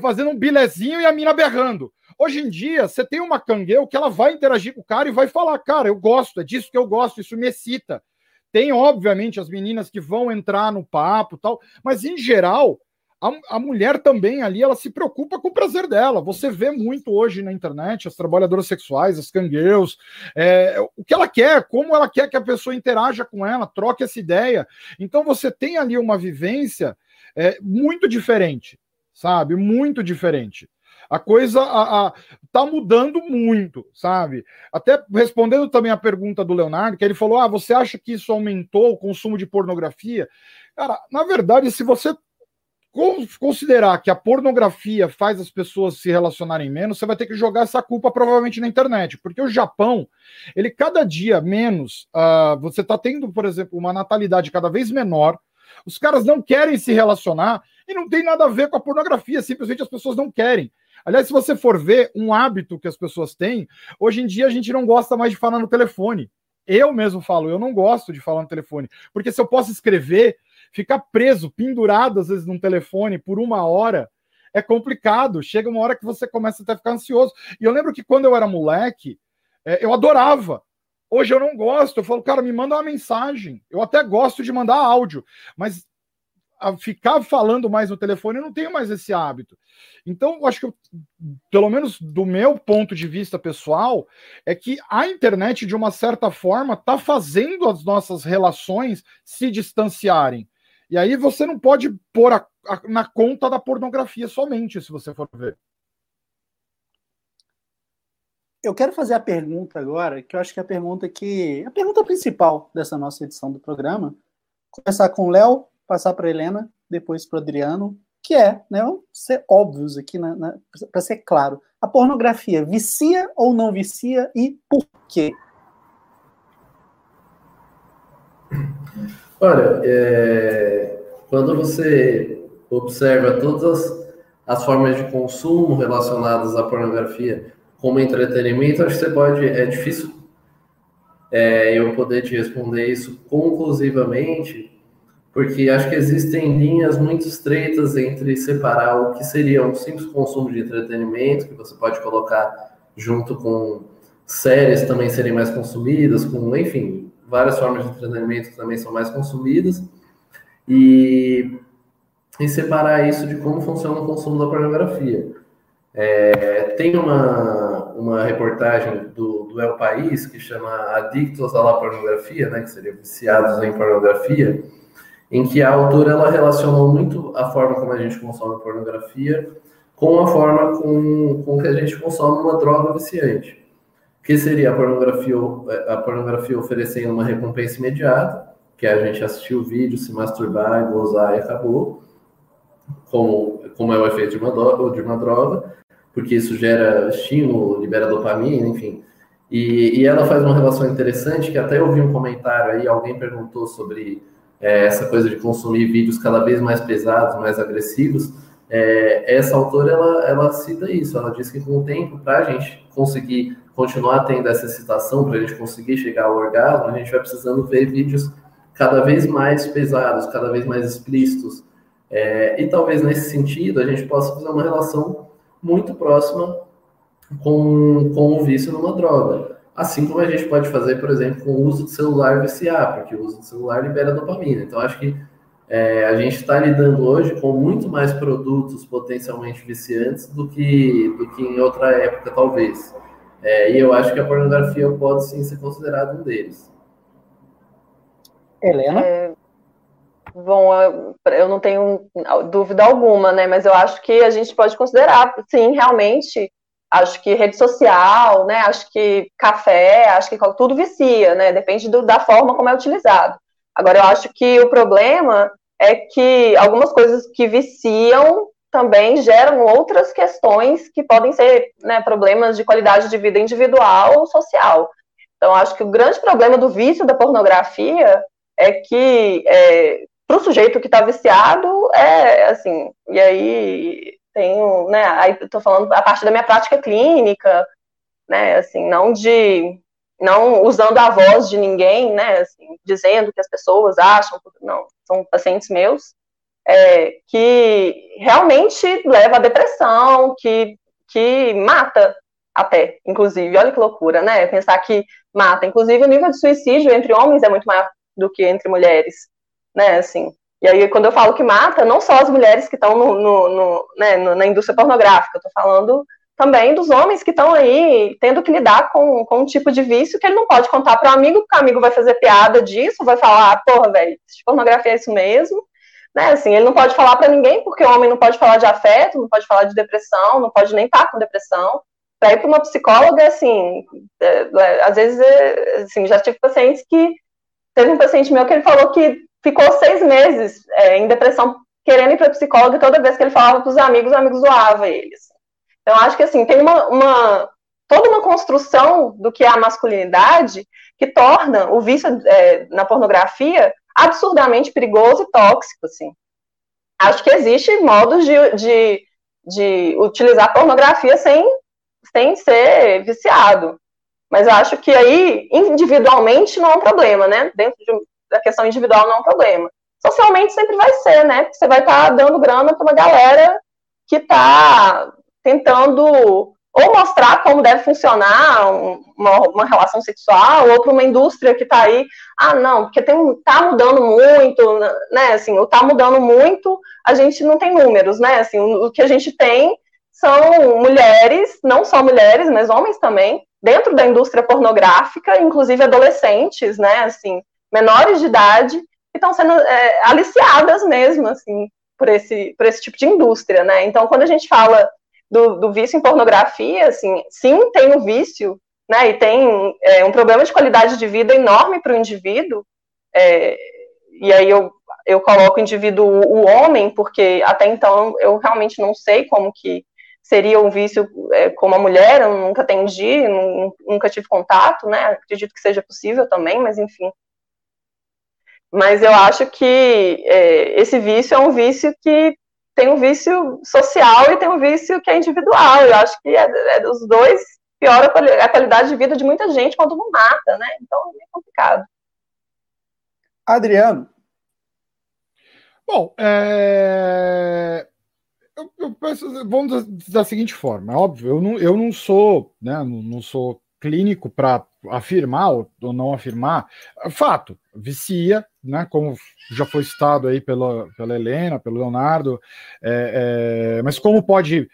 fazendo um bilezinho e a mina berrando. Hoje em dia, você tem uma cangueu que ela vai interagir com o cara e vai falar, cara, eu gosto, é disso que eu gosto, isso me excita. Tem, obviamente, as meninas que vão entrar no papo tal, mas em geral, a, a, mulher também ali, ela se preocupa com o prazer dela. Você vê muito hoje na internet as trabalhadoras sexuais, as cangueus, é, o que ela quer, como ela quer que a pessoa interaja com ela, troque essa ideia. Então você tem ali uma vivência é, muito diferente sabe? Muito diferente. A coisa a, a, tá mudando muito, sabe? Até respondendo também a pergunta do Leonardo, que ele falou: ah, você acha que isso aumentou o consumo de pornografia? Cara, na verdade, se você considerar que a pornografia faz as pessoas se relacionarem menos, você vai ter que jogar essa culpa provavelmente na internet, porque o Japão, ele cada dia menos, uh, você está tendo, por exemplo, uma natalidade cada vez menor, os caras não querem se relacionar e não tem nada a ver com a pornografia, simplesmente as pessoas não querem. Aliás, se você for ver um hábito que as pessoas têm, hoje em dia a gente não gosta mais de falar no telefone. Eu mesmo falo, eu não gosto de falar no telefone, porque se eu posso escrever, ficar preso, pendurado às vezes num telefone por uma hora, é complicado. Chega uma hora que você começa até a ficar ansioso. E eu lembro que quando eu era moleque, é, eu adorava. Hoje eu não gosto. Eu falo, cara, me manda uma mensagem. Eu até gosto de mandar áudio, mas ficar falando mais no telefone, eu não tenho mais esse hábito. Então, eu acho que, pelo menos do meu ponto de vista pessoal, é que a internet, de uma certa forma, está fazendo as nossas relações se distanciarem. E aí você não pode pôr a, a, na conta da pornografia somente, se você for ver. Eu quero fazer a pergunta agora, que eu acho que é a pergunta que. A pergunta principal dessa nossa edição do programa. Começar com o Léo, passar para Helena, depois para o Adriano, que é, né, ser óbvios aqui, para ser claro. A pornografia vicia ou não vicia e por quê? Olha, é, quando você observa todas as, as, formas de consumo relacionadas à pornografia como entretenimento, acho que você pode. É difícil é, eu poder te responder isso conclusivamente, porque acho que existem linhas muito estreitas entre separar o que seria um simples consumo de entretenimento, que você pode colocar junto com séries também serem mais consumidas, com, enfim, várias formas de entretenimento que também são mais consumidas, e, e separar isso de como funciona o consumo da pornografia. É, tem uma, uma reportagem do, do El País que chama Adictos à Pornografia, né, que seria viciados em pornografia, em que a autora ela relacionou muito a forma como a gente consome pornografia com a forma com, com que a gente consome uma droga viciante que seria a pornografia, a pornografia oferecendo uma recompensa imediata, que é a gente assistir o vídeo, se masturbar, gozar e acabou, como, como é o efeito de uma, de uma droga, porque isso gera estímulo, libera dopamina, enfim. E, e, ela faz uma relação interessante, que até eu vi um comentário aí, alguém perguntou sobre é, essa coisa de consumir vídeos cada vez mais pesados, mais agressivos. É, essa autora, ela, ela cita isso, ela diz que com o tempo, para a gente conseguir continuar tendo essa excitação, para a gente conseguir chegar ao orgasmo, a gente vai precisando ver vídeos cada vez mais pesados, cada vez mais explícitos. É, e talvez nesse sentido a gente possa fazer uma relação muito próxima com, com o vício numa droga. Assim como a gente pode fazer, por exemplo, com o uso de celular viciar, porque o uso de celular libera dopamina. Então, acho que é, a gente está lidando hoje com muito mais produtos potencialmente viciantes do que, do que em outra época, talvez. É, e eu acho que a pornografia pode sim ser considerada um deles. Helena? É, bom, eu não tenho dúvida alguma, né? Mas eu acho que a gente pode considerar, sim, realmente. Acho que rede social, né? Acho que café, acho que tudo vicia, né? Depende do, da forma como é utilizado. Agora, eu acho que o problema é que algumas coisas que viciam também geram outras questões que podem ser né, problemas de qualidade de vida individual ou social. Então, acho que o grande problema do vício da pornografia é que é, para o sujeito que está viciado, é assim, e aí tenho, né, aí estou falando a partir da minha prática clínica, né, assim, não de, não usando a voz de ninguém, né, assim, dizendo que as pessoas acham, não, são pacientes meus, é, que realmente leva à depressão, que, que mata até, inclusive. Olha que loucura, né? Pensar que mata. Inclusive, o nível de suicídio entre homens é muito maior do que entre mulheres, né? Assim. E aí, quando eu falo que mata, não só as mulheres que estão no, no, no, né, na indústria pornográfica, eu tô falando também dos homens que estão aí tendo que lidar com, com um tipo de vício que ele não pode contar para o amigo, porque o amigo vai fazer piada disso, vai falar, ah, porra, velho, pornografia é isso mesmo, né, assim, ele não pode falar para ninguém, porque o homem não pode falar de afeto, não pode falar de depressão, não pode nem estar tá com depressão. Para ir para uma psicóloga, assim, é, é, às vezes, é, assim, já tive pacientes que. Teve um paciente meu que ele falou que ficou seis meses é, em depressão, querendo ir para psicóloga, e toda vez que ele falava para os amigos, os amigos zoavam ele. Assim. Então, acho que, assim, tem uma, uma, toda uma construção do que é a masculinidade que torna o vício é, na pornografia absurdamente perigoso e tóxico, assim. Acho que existe modos de, de, de utilizar pornografia sem, sem ser viciado. Mas eu acho que aí, individualmente, não é um problema, né? Dentro de, da questão individual não é um problema. Socialmente sempre vai ser, né? Porque você vai estar tá dando grana para uma galera que está tentando ou mostrar como deve funcionar uma, uma relação sexual, ou para uma indústria que está aí, ah, não, porque tem, tá mudando muito, né, assim, o tá mudando muito, a gente não tem números, né, assim, o, que a gente tem são mulheres, não só mulheres, mas homens também, dentro da indústria pornográfica, inclusive adolescentes, né, assim, menores de idade, que estão sendo é, aliciadas mesmo, assim, por esse, por esse tipo de indústria, né, então quando a gente fala do, do vício em pornografia, assim, sim, tem o vício, né, e tem é, um problema de qualidade de vida enorme para o indivíduo, é, e aí eu, eu coloco o indivíduo, o homem, porque até então eu realmente não sei como que seria um vício é, como a mulher, eu nunca atendi, nunca tive contato, né, acredito que seja possível também, mas enfim. Mas eu acho que é, esse vício é um vício que tem um vício social e tem um vício que é individual. Eu acho que é, é dos dois piora a qualidade de vida de muita gente quando não mata, né? Então é complicado. Adriano. Bom, é... eu, eu penso, vamos da, seguinte forma, é óbvio, eu não, eu não sou, né, não, não sou clínico para afirmar ou, não afirmar. Fato, vicia, né, como já foi citado aí pela, pela Helena, pelo Leonardo, é, é, mas como pode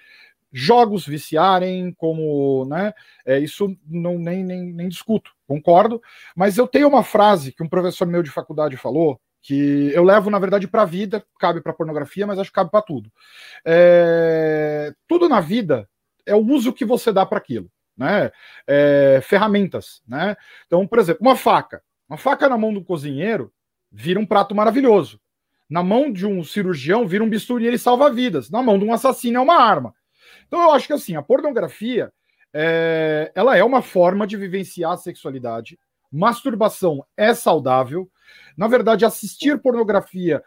jogos viciarem, como, né, é, isso não nem, nem, nem discuto, concordo, mas eu tenho uma frase que um professor meu de faculdade falou, que eu levo, na verdade, para a vida, cabe para pornografia, mas acho que cabe para tudo. É, tudo na vida é o uso que você dá para aquilo, né? É, ferramentas, né? Então, por exemplo, uma faca. Uma faca na mão do cozinheiro vira um prato maravilhoso. Na mão de um cirurgião vira um bisturi e ele salva vidas. Na mão de um assassino é uma arma. Então eu acho que assim, a pornografia é, ela é uma forma de vivenciar a sexualidade. Masturbação é saudável. Na verdade, assistir pornografia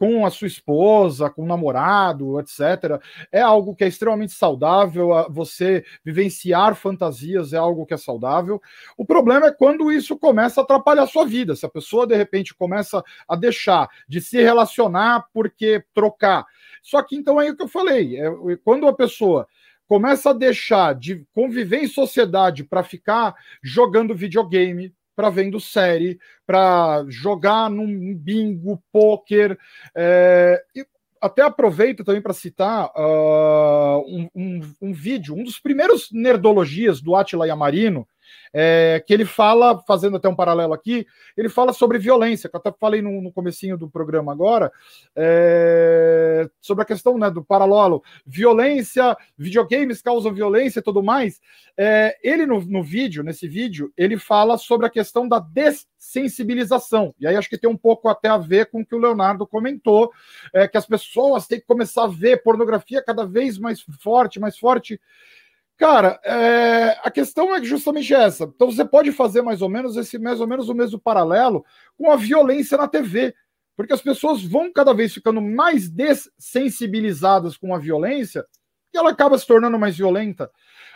com a sua esposa, com o namorado, etc. É algo que é extremamente saudável. Você vivenciar fantasias é algo que é saudável. O problema é quando isso começa a atrapalhar a sua vida. Se a pessoa de repente começa a deixar de se relacionar porque trocar. Só que então é o que eu falei. É, quando a pessoa começa a deixar de conviver em sociedade para ficar jogando videogame, para vendo série, para jogar num bingo, poker. É, e até aproveito também para citar uh, um, um, um, vídeo, um dos primeiros nerdologias do Atila Yamarino, é, que ele fala, fazendo até um paralelo aqui, ele fala sobre violência, que eu até falei no, no comecinho do programa agora, é, sobre a questão né, do paralelo, violência, videogames causam violência e tudo mais. É, ele no, no vídeo, nesse vídeo, ele fala sobre a questão da dessensibilização, e aí acho que tem um pouco até a ver com o que o Leonardo comentou, é, que as pessoas têm que começar a ver pornografia cada vez mais forte, mais forte, Cara, é, a questão é justamente essa. Então você pode fazer mais ou menos esse mais ou menos o mesmo paralelo com a violência na TV, porque as pessoas vão cada vez ficando mais dessensibilizadas com a violência e ela acaba se tornando mais violenta.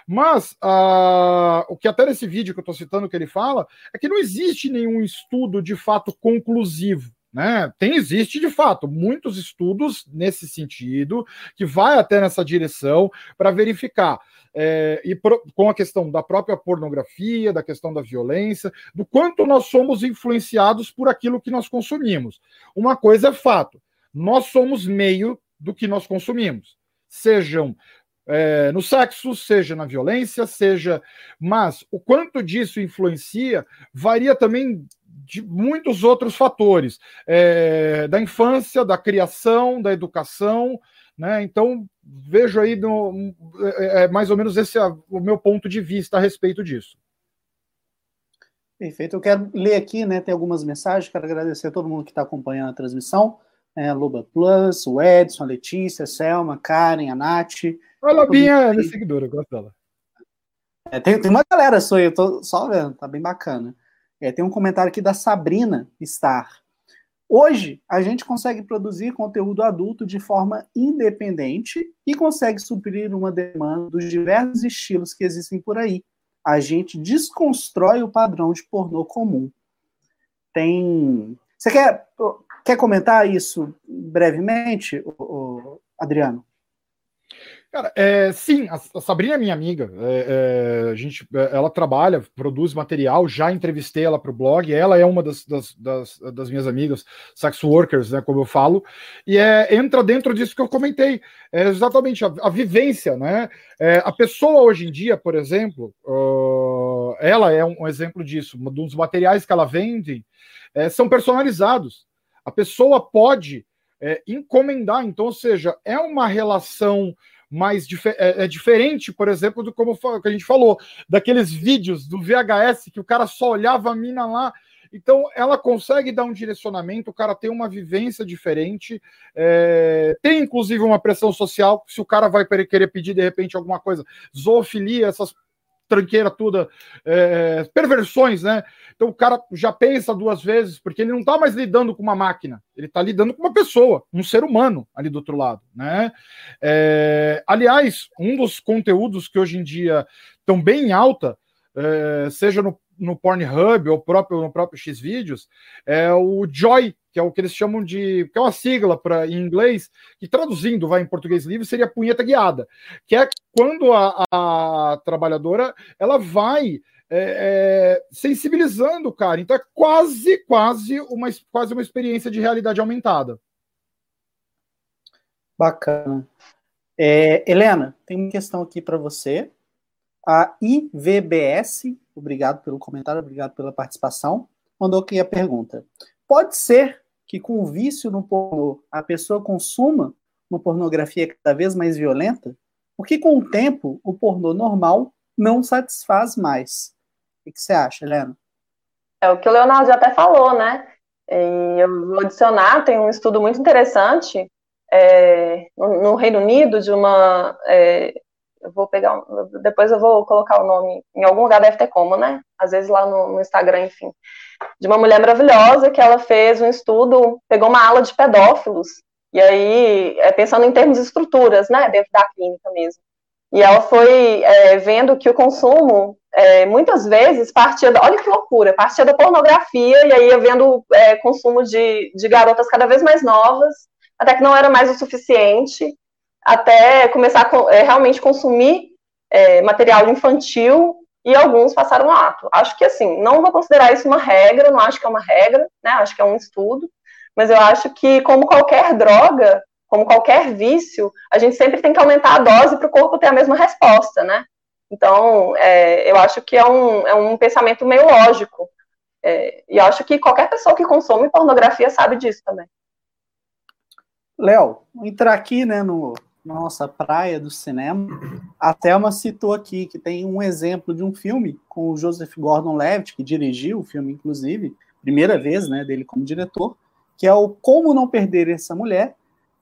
Mas ah, o que até nesse vídeo que eu estou citando que ele fala é que não existe nenhum estudo de fato conclusivo. Né? Tem, existe de fato muitos estudos nesse sentido, que vai até nessa direção para verificar é, e pro, com a questão da própria pornografia, da questão da violência, do quanto nós somos influenciados por aquilo que nós consumimos. Uma coisa é fato: nós somos meio do que nós consumimos, sejam é, no sexo, seja na violência, seja. Mas o quanto disso influencia varia também de muitos outros fatores, é, da infância, da criação, da educação, né? Então, vejo aí no, é, é, mais ou menos esse é o meu ponto de vista a respeito disso. Perfeito. Eu quero ler aqui, né? Tem algumas mensagens, quero agradecer a todo mundo que está acompanhando a transmissão. É, Loba Plus, o Edson, a Letícia, a Selma, a Karen, a Nath. A Lobinha é minha seguidora, eu gosto dela. É, tem, tem, uma galera só, eu tô só vendo, tá bem bacana. É, tem um comentário aqui da Sabrina Star. Hoje, a gente consegue produzir conteúdo adulto de forma independente e consegue suprir uma demanda dos diversos estilos que existem por aí. A gente desconstrói o padrão de pornô comum. Tem. Você quer, quer comentar isso brevemente, Adriano? Cara, é, sim, a, Sabrina é minha amiga. É, é, a gente, é, ela trabalha, produz material. Já entrevistei ela para o blog. Ela é uma das, das, das, das, minhas amigas, sex workers, né, como eu falo. E é, entra dentro disso que eu comentei. É exatamente a, a vivência, né? É, a pessoa hoje em dia, por exemplo, uh, ela é um, um, exemplo disso. Um dos materiais que ela vende são personalizados. A pessoa pode encomendar. Então, ou seja, é uma relação mais é, é, diferente, por exemplo, do como que a gente falou, daqueles vídeos do VHS que o cara só olhava a mina lá. Então, ela consegue dar um direcionamento, o cara tem uma vivência diferente, é, tem inclusive uma pressão social, se o cara vai querer pedir de repente alguma coisa, zoofilia, essas tranqueira toda, é, perversões, né? Então o cara já pensa duas vezes, porque ele não está mais lidando com uma máquina, ele está lidando com uma pessoa, um ser humano ali do outro lado, né? É, aliás, um dos conteúdos que hoje em dia estão bem em alta, é, seja no, no Pornhub ou próprio, no próprio Xvideos, é o Joy, que é o que eles chamam de. que é uma sigla para em inglês, que traduzindo vai em português livre seria punheta guiada, que é quando a, a trabalhadora ela vai é, é, sensibilizando o cara. Então é quase, quase uma, quase uma experiência de realidade aumentada. Bacana. É, Helena, tem uma questão aqui para você. A IVBS, obrigado pelo comentário, obrigado pela participação, mandou aqui a pergunta. Pode ser que com o vício no pornô a pessoa consuma uma pornografia cada vez mais violenta? Porque com o tempo o pornô normal não satisfaz mais. O que você acha, Helena? É o que o Leonardo já até falou, né? E eu vou adicionar, tem um estudo muito interessante é, no, no, Reino Unido de uma. É, eu vou pegar. Depois eu vou colocar o nome. Em algum lugar deve ter como, né? Às vezes lá no, no Instagram, enfim de uma mulher maravilhosa que ela fez um estudo, pegou uma ala de pedófilos, e aí, é, pensando em termos de estruturas, né, dentro da clínica mesmo. E ela foi é, vendo que o consumo, é, muitas vezes, partia da, olha que loucura, partia da pornografia, e aí ia vendo é, consumo de, de garotas cada vez mais novas, até que não era mais o suficiente, até começar a é, realmente consumir é, material infantil e alguns passaram ato. Acho que assim, não vou considerar isso uma regra, não acho que é uma regra, né? Acho que é um estudo, mas eu acho que como qualquer droga, como qualquer vício, a gente sempre tem que aumentar a dose para o corpo ter a mesma resposta, né? Então, é, eu acho que é um, é um pensamento meio lógico. É, e acho que qualquer pessoa que consome pornografia sabe disso também. Léo, entrar aqui né, no, nossa praia do cinema. A Thelma citou aqui que tem um exemplo de um filme com o Joseph Gordon-Levitt, que dirigiu o filme, inclusive, primeira vez né, dele como diretor, que é o Como Não Perder Essa Mulher,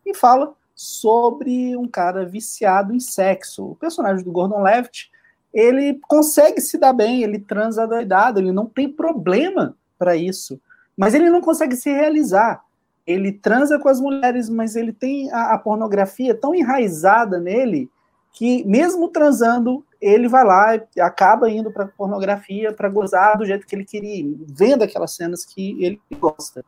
e fala sobre um cara viciado em sexo. O personagem do Gordon-Levitt, ele consegue se dar bem, ele transa doidado, ele não tem problema para isso, mas ele não consegue se realizar ele transa com as mulheres, mas ele tem a, a, pornografia tão enraizada nele que, mesmo transando, ele vai lá e acaba indo para pornografia para gozar do jeito que ele queria, vendo aquelas cenas que ele gosta.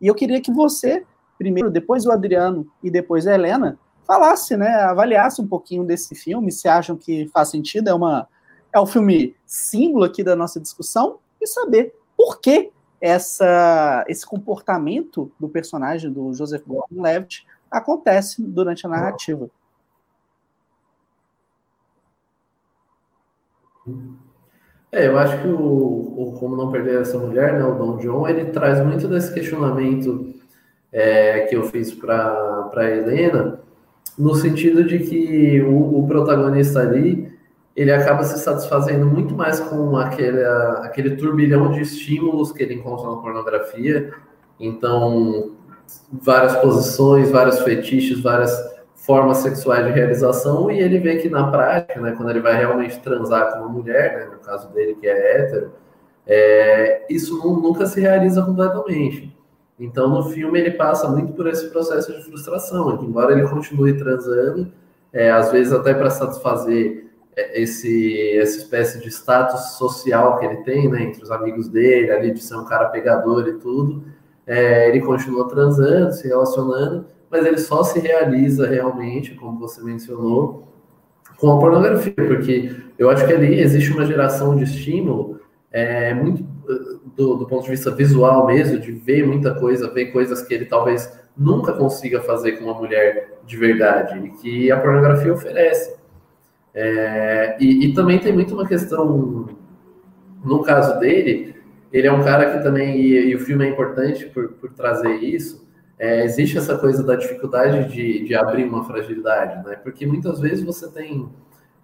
E eu queria que você, primeiro, depois o Adriano e depois a Helena, falasse, né, avaliasse um pouquinho desse filme, se acham que faz sentido, é uma é o filme símbolo aqui da nossa discussão e saber por que essa, esse comportamento do personagem do Joseph Gordon-Levitt acontece durante a narrativa. É, eu acho que o, o Como Não Perder Essa Mulher, né, o Don John, ele traz muito desse questionamento é, que eu fiz para a Helena, no sentido de que o, o, protagonista ali, ele acaba se satisfazendo muito mais com aquele, aquele turbilhão de estímulos que ele encontra na pornografia, então várias posições, vários fetiches, várias formas sexuais de realização e ele vê que na prática, né, quando ele vai realmente transar com uma mulher, né, no caso dele que é hétero, é, isso nunca se realiza completamente. Então no filme ele passa muito por esse processo de frustração, embora ele continue transando, é, às vezes até para satisfazer esse essa espécie de status social que ele tem, né, entre os amigos dele, ali de ser um cara pegador e tudo, é, ele continua transando, se relacionando, mas ele só se realiza realmente, como você mencionou, com a pornografia, porque eu acho que ali existe uma geração de estímulo é, muito do, do, ponto de vista visual mesmo, de ver muita coisa, ver coisas que ele talvez nunca consiga fazer com uma mulher de verdade, e que a pornografia oferece. É, e, e, também tem muito uma questão, no caso dele, ele é um cara que também, e, e o filme é importante por, por trazer isso, é, existe essa coisa da dificuldade de, de abrir uma fragilidade, né? Porque muitas vezes você tem,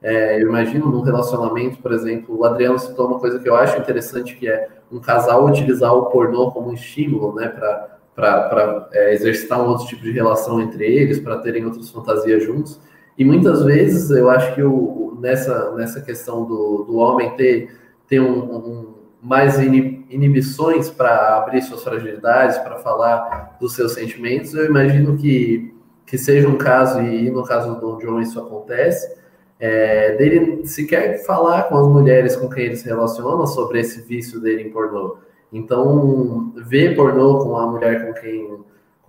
é, eu imagino, num relacionamento, por exemplo, o Adriano citou uma coisa que eu acho interessante, que é um casal utilizar o pornô como um estímulo, né? Para é, exercitar um outro tipo de relação entre eles, para terem outras fantasias juntos. E muitas vezes eu acho que o, nessa, nessa questão do, do homem ter, ter um, um mais inibições para abrir suas fragilidades, para falar dos seus sentimentos, eu imagino que, que seja um caso, e no caso do Don John isso acontece, é, dele sequer falar com as mulheres com quem ele se relaciona sobre esse vício dele em pornô. Então, ver pornô com a mulher com quem,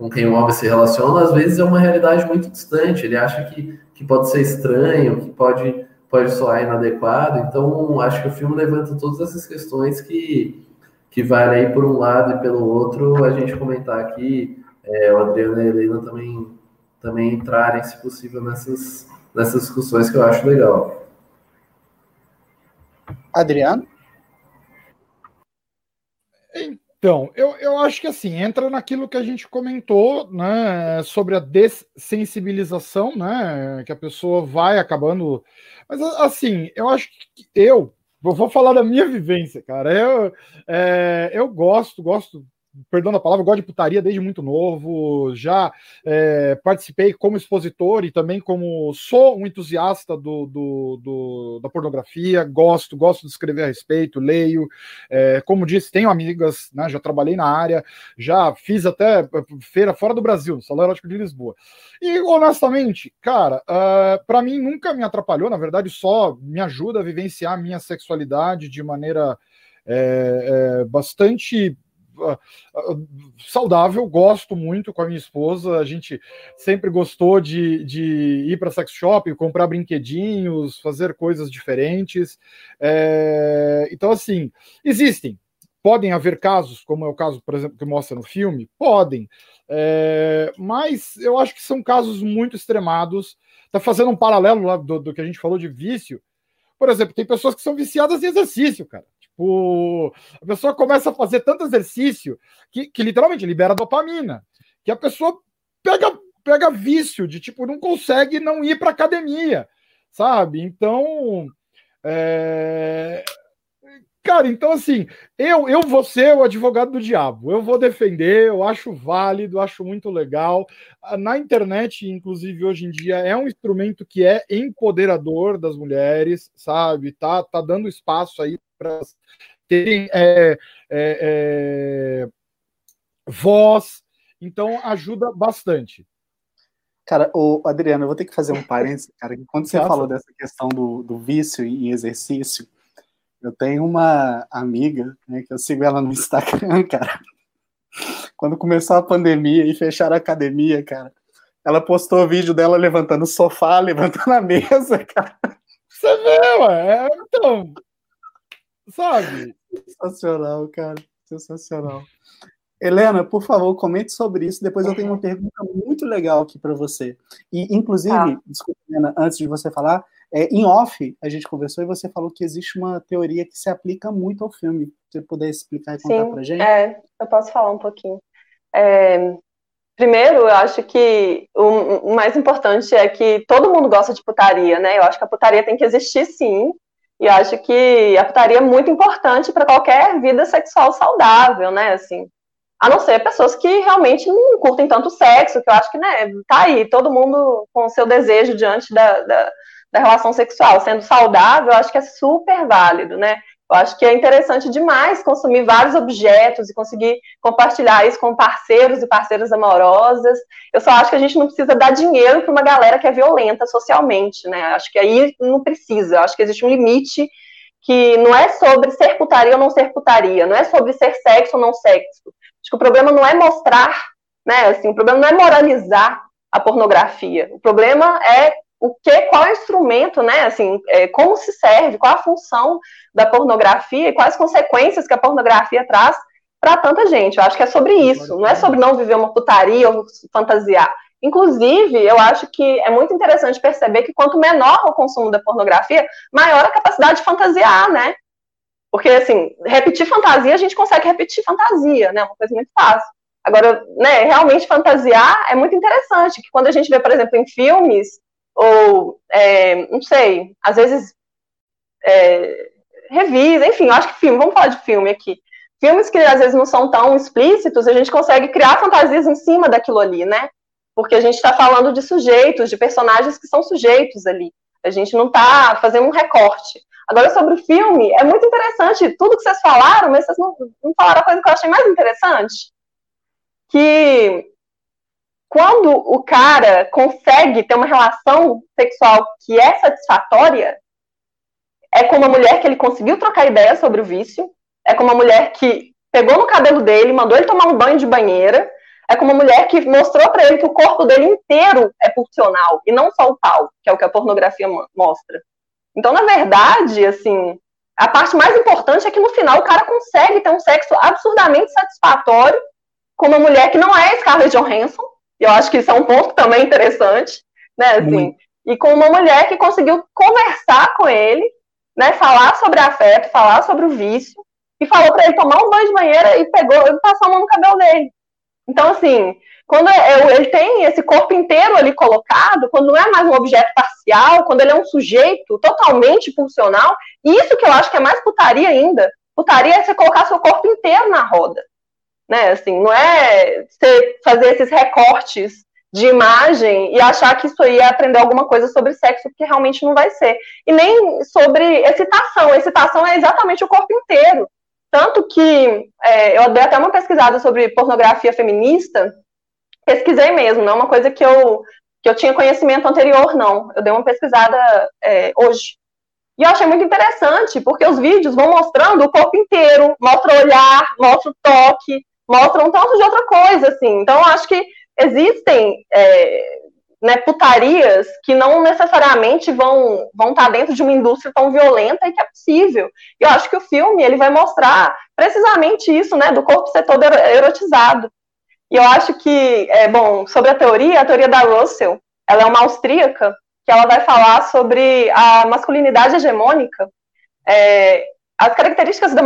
com quem o homem se relaciona, às vezes é uma realidade muito distante. Ele acha que, que pode ser estranho, que pode pode soar inadequado. Então, acho que o filme levanta todas essas questões que, que vale aí por um lado e pelo outro a gente comentar aqui, é, o Adriano e a Helena também, também entrarem, se possível, nessas, nessas discussões que eu acho legal. Adriano? Então, eu, eu acho que assim, entra naquilo que a gente comentou, né, sobre a dessensibilização, né, que a pessoa vai acabando. Mas assim, eu acho que eu, vou falar da minha *laughs* vivência, cara. Eu, é, eu gosto, gosto perdão a palavra, gosto de putaria desde muito novo, já é, participei como expositor e também como sou um entusiasta do, do, do, da pornografia, gosto, gosto de escrever a respeito, leio, é, como disse, tenho amigas, né, já trabalhei na área, já fiz até feira fora do Brasil, no Salão Erótico de Lisboa. E honestamente, cara, uh, ah, para mim nunca me atrapalhou, na verdade só me ajuda a vivenciar a minha sexualidade de maneira é, é, bastante saudável, gosto muito com a minha esposa. A gente sempre gostou de, de ir para sex shop, comprar brinquedinhos, fazer coisas diferentes. É, então, assim, existem. Podem haver casos, como é o caso, por exemplo, que mostra no filme? Podem. É, mas eu acho que são casos muito extremados. Tá fazendo um paralelo lá do, do que a gente falou de vício. Por exemplo, tem pessoas que são viciadas em exercício, cara. Tipo, a pessoa começa a fazer tanto exercício que, que literalmente libera dopamina, que a pessoa pega, pega vício de tipo, não consegue não ir para academia, sabe? Então, é... Cara, então assim, eu, eu vou ser o advogado do diabo. Eu vou defender, eu acho válido, acho muito legal. Na internet, inclusive, hoje em dia, é um instrumento que é empoderador das mulheres, sabe? Tá, tá dando espaço aí para terem é, é, é, voz. Então, ajuda bastante. Cara, o Adriano, eu vou ter que fazer um parênteses, cara. Quando você Nossa. falou dessa questão do, do vício em exercício, eu tenho uma amiga, né, que eu sigo ela no Instagram, *laughs* cara. Quando começou a pandemia e fecharam a academia, cara, ela postou vídeo dela levantando o sofá, *laughs* levantando a mesa, cara. Você vê, ué? É, então, sabe? Sensacional, cara. Sensacional. Helena, por favor, comente sobre isso. Depois eu tenho uma pergunta muito legal aqui para você. E, inclusive, ah. desculpa, Helena, antes de você falar, É, em off, a gente conversou e você falou que existe uma teoria que se aplica muito ao filme. Se você puder explicar e contar Sim, pra gente? É, eu posso falar um pouquinho. É, primeiro, eu acho que o, o, mais importante é que todo mundo gosta de putaria, né? Eu acho que a putaria tem que existir sim. E acho que a putaria é muito importante para qualquer vida sexual saudável, né? Assim, a não ser pessoas que realmente não curtem tanto sexo, que eu acho que, né, tá aí, todo mundo com o seu desejo diante da, da, da relação sexual, sendo saudável, eu acho que é super válido, né? Eu acho que é interessante demais consumir vários objetos e conseguir compartilhar isso com parceiros e parceiras amorosas. Eu só acho que a gente não precisa dar dinheiro para uma galera que é violenta socialmente, né? Acho que aí não precisa. Eu acho que existe um limite que não é sobre ser putaria ou não ser putaria, não é sobre ser sexo ou não sexo. Acho que o problema não é mostrar, né? Assim, o problema não é moralizar a pornografia. O problema é o que, qual é instrumento, né? Assim, é, como se serve, qual a função da pornografia e quais consequências que a pornografia traz para tanta gente. Eu acho que é sobre isso, não é sobre não viver uma putaria ou fantasiar. Inclusive, eu acho que é muito interessante perceber que quanto menor o consumo da pornografia, maior a capacidade de fantasiar, né? Porque, assim, repetir fantasia, a gente consegue repetir fantasia, né? Uma coisa muito fácil. Agora, né, realmente fantasiar é muito interessante, que quando a gente vê, por exemplo, em filmes, ou, é, não sei, às vezes, é, revisa, enfim, eu acho que filme, vamos falar de filme aqui. Filmes que às vezes não são tão explícitos, a gente consegue criar fantasias em cima daquilo ali, né? Porque a gente está falando de sujeitos, de personagens que são sujeitos ali. A gente não está fazendo um recorte. Agora, sobre o filme, é muito interessante tudo que vocês falaram, mas vocês não, não falaram a coisa que eu achei mais interessante. Que quando o cara consegue ter uma relação sexual que é satisfatória, é com uma mulher que ele conseguiu trocar ideia sobre o vício, é com uma mulher que pegou no cabelo dele, mandou ele tomar um banho de banheira, é com uma mulher que mostrou para ele que o corpo dele inteiro é pulsional e não só o pau, que é o que a pornografia mostra. Então, na verdade, assim, a parte mais importante é que no final o cara consegue ter um sexo absurdamente satisfatório com uma mulher que não é Scarlett Johansson. E eu acho que isso é um ponto também interessante, né? Assim, e com uma mulher que conseguiu conversar com ele, né? Falar sobre afeto, falar sobre o vício, e falou para ele tomar um banho de banheira e pegou e passou a mão no cabelo dele. Então, assim, quando é, é, ele tem esse corpo inteiro ali colocado, quando não é mais um objeto parcial, quando ele é um sujeito totalmente funcional, isso que eu acho que é mais putaria ainda. Putaria é você colocar seu corpo inteiro na roda. Né? Assim, não é você fazer esses recortes de imagem e achar que isso aí é aprender alguma coisa sobre sexo, porque realmente não vai ser. E nem sobre excitação. Excitação é exatamente o corpo inteiro. Tanto que é, eu dei até uma pesquisada sobre pornografia feminista, pesquisei mesmo, não é uma coisa que eu, que eu tinha conhecimento anterior, não. Eu dei uma pesquisada é, hoje. E eu achei muito interessante, porque os vídeos vão mostrando o corpo inteiro, mostra o olhar, mostra o toque, mostra um tanto de outra coisa, assim. Então, acho que existem é, né, putarias que não necessariamente vão vão estar tá dentro de uma indústria tão violenta e que é possível. Eu acho que o filme ele vai mostrar precisamente isso, né, do corpo ser todo erotizado. E eu acho que, é, bom, sobre a teoria, a teoria da Russell, ela é uma austríaca que ela vai falar sobre a masculinidade hegemônica. É, as características da,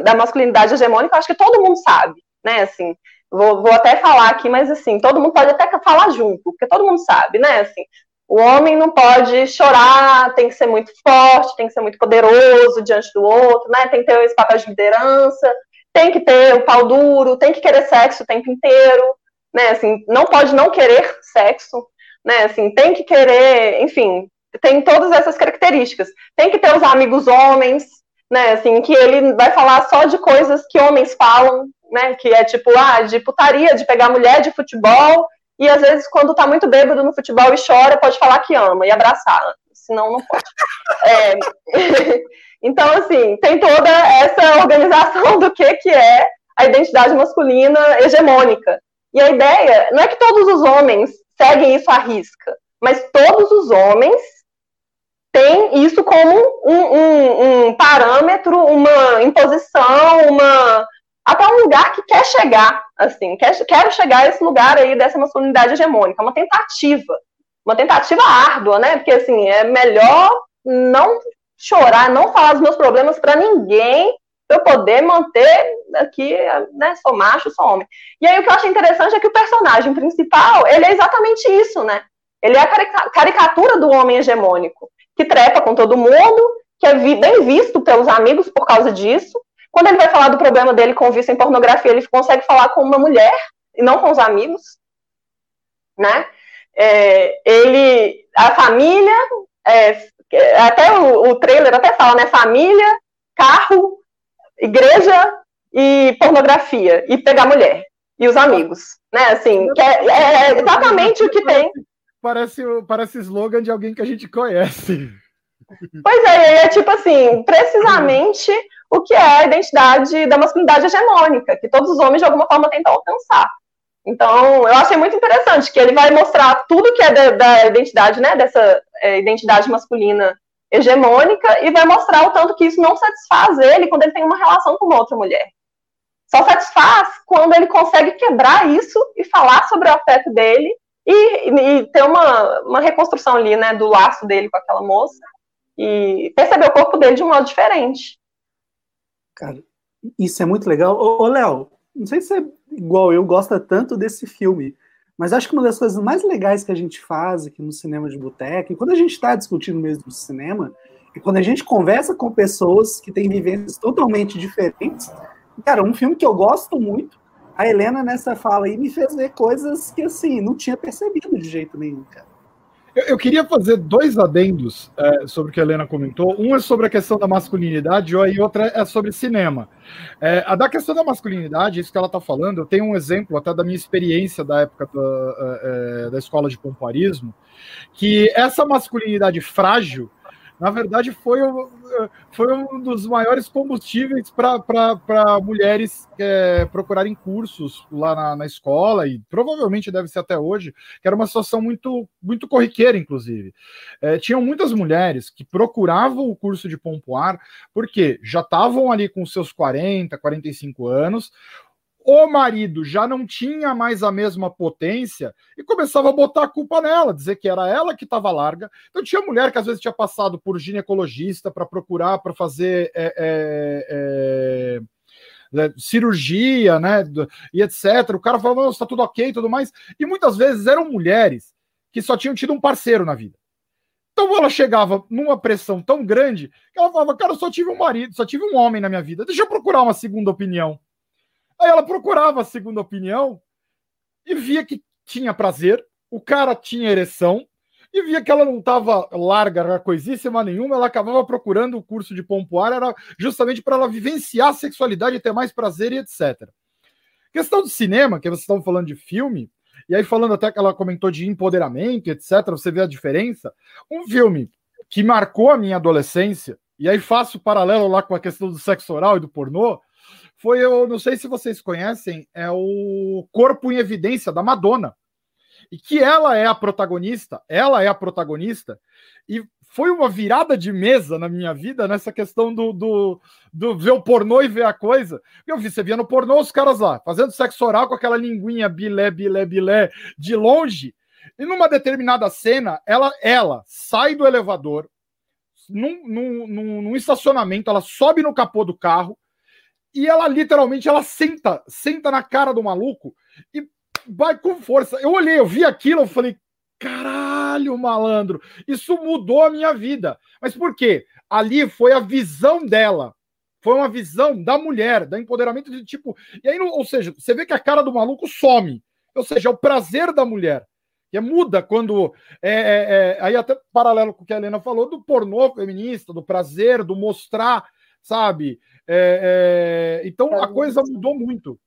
da masculinidade hegemônica, eu acho que todo mundo sabe, né, assim, Vou, vou até falar aqui, mas assim, todo mundo pode até falar junto, porque todo mundo sabe, né? Assim, o homem não pode chorar, tem que ser muito forte, tem que ser muito poderoso diante do outro, né? Tem que ter esse papel de liderança, tem que ter o pau duro, tem que querer sexo o tempo inteiro, né? Assim, não pode não querer sexo, né? Assim, tem que querer, enfim, tem todas essas características. Tem que ter os amigos homens, né? Assim, que ele vai falar só de coisas que homens falam, né? Que é tipo, ah, de putaria, de pegar mulher de futebol, e às vezes, quando tá muito bêbado no futebol e chora, pode falar que ama e abraçar, senão não pode. *laughs* É... *laughs* então, assim, tem toda essa organização do que, que é a identidade masculina hegemônica. E a ideia não é que todos os homens seguem isso à risca, mas todos os homens têm isso como um, um, um parâmetro, uma imposição, uma até um lugar que quer chegar, assim, quer, quero chegar a esse lugar aí dessa masculinidade hegemônica, uma tentativa, uma tentativa árdua, né? Porque assim, é melhor não chorar, não falar dos meus problemas para ninguém, para eu poder manter aqui, né? Sou macho, sou homem. E aí o que eu achei interessante é que o personagem principal, ele é exatamente isso, né? Ele é a caricatura do homem hegemônico, que trepa com todo mundo, que é bem visto pelos amigos por causa disso. Quando ele vai falar do problema dele com vício em pornografia, ele consegue falar com uma mulher e não com os amigos, né? É, ele, a família, é, até o, o trailer até fala, né? Família, carro, igreja e pornografia e pegar mulher e os amigos, né? Assim, que é, é exatamente o que tem. Parece, parece slogan de alguém que a gente conhece. Pois é, é tipo assim, precisamente o que é a identidade da masculinidade hegemônica, que todos os homens de alguma forma tentam alcançar. Então, eu achei muito interessante que ele vai mostrar tudo que é da, da identidade, né, dessa é, identidade masculina hegemônica, e vai mostrar o tanto que isso não satisfaz ele quando ele tem uma relação com uma outra mulher. Só satisfaz quando ele consegue quebrar isso e falar sobre o afeto dele e, e ter uma, uma reconstrução ali, né, do laço dele com aquela moça e perceber o corpo dele de um modo diferente. Cara, isso é muito legal. Ô, ô Léo, não sei se você, igual eu, gosta tanto desse filme, mas acho que uma das coisas mais legais que a gente faz aqui no cinema de boteca, e quando a gente está discutindo mesmo cinema, é quando a gente conversa com pessoas que têm vivências totalmente diferentes. Cara, um filme que eu gosto muito, a Helena nessa fala aí me fez ver coisas que assim não tinha percebido de jeito nenhum, cara. Eu, eu queria fazer dois adendos é, sobre o que a Helena comentou. Um é sobre a questão da masculinidade e outra é sobre cinema. É, a da questão da masculinidade, isso que ela está falando, eu tenho um exemplo até da minha experiência da época da, é, é da escola de pomparismo, que essa masculinidade frágil na verdade, foi, foi um dos maiores combustíveis para mulheres é, procurarem cursos lá na, na, escola, e provavelmente deve ser até hoje, que era uma situação muito, muito corriqueira, inclusive. É, tinham muitas mulheres que procuravam o curso de pompoar, porque já estavam ali com seus 40, 45 anos, o marido já não tinha mais a mesma potência e começava a botar a culpa nela, dizer que era ela que estava larga. Então tinha mulher que às vezes tinha passado por ginecologista para procurar, para fazer é, é, é, é, cirurgia, né, e etc. O cara falava, está tudo ok, tudo mais. E muitas vezes eram mulheres que só tinham tido um parceiro na vida. Então ela chegava numa pressão tão grande que ela falava, cara, eu só tive um marido, só tive um homem na minha vida. Deixa eu procurar uma segunda opinião. Aí ela procurava a segunda opinião e via que tinha prazer, o cara tinha ereção, e via que ela não estava larga, coisíssima nenhuma, ela acabava procurando o curso de pompoar, era justamente para ela vivenciar a sexualidade, ter mais prazer e etc. Questão do cinema, que vocês estão falando de filme, e aí falando até que ela comentou de empoderamento, etc., você vê a diferença. Um filme que marcou a minha adolescência, e aí faço paralelo lá com a questão do sexo oral e do pornô, foi, eu não sei se vocês conhecem, é o Corpo em Evidência da Madonna. E que ela é a protagonista, ela é a protagonista, e foi uma virada de mesa na minha vida nessa questão do, do, do ver o pornô e ver a coisa. Eu vi, você via no pornô os caras lá, fazendo sexo oral com aquela linguinha bilé, bilé, bilé, de longe, e numa determinada cena, ela, ela sai do elevador, num, num, num, num estacionamento, ela sobe no capô do carro, e ela literalmente ela senta, senta na cara do maluco e vai com força. Eu olhei, eu vi aquilo, eu falei, caralho, malandro, isso mudou a minha vida. Mas por quê? Ali foi a visão dela. Foi uma visão da mulher, da empoderamento de tipo. E aí, ou seja, você vê que a cara do maluco some. Ou seja, é o prazer da mulher. Que é muda quando. É, é, é, aí, até paralelo com o que a Helena falou, do pornô feminista, do prazer, do mostrar, sabe? É, é, então a coisa mudou muito.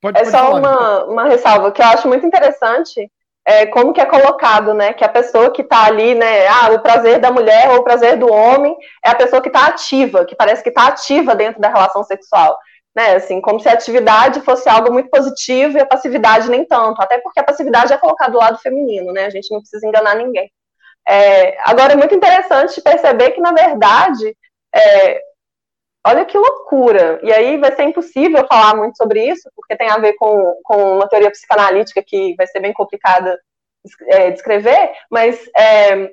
Pode, é pode só uma, uma ressalva que eu acho muito interessante é, como que é colocado, né? Que a pessoa que está ali, né? Ah, o prazer da mulher ou o prazer do homem é a pessoa que está ativa, que parece que está ativa dentro da relação sexual. Né, assim, como se a atividade fosse algo muito positivo e a passividade nem tanto, até porque a passividade é colocada do lado feminino, né? A gente não precisa enganar ninguém. É, agora é muito interessante perceber que, na verdade, é, Olha que loucura! E aí vai ser impossível falar muito sobre isso, porque tem a ver com, com uma teoria psicanalítica que vai ser bem complicada é, descrever, mas é,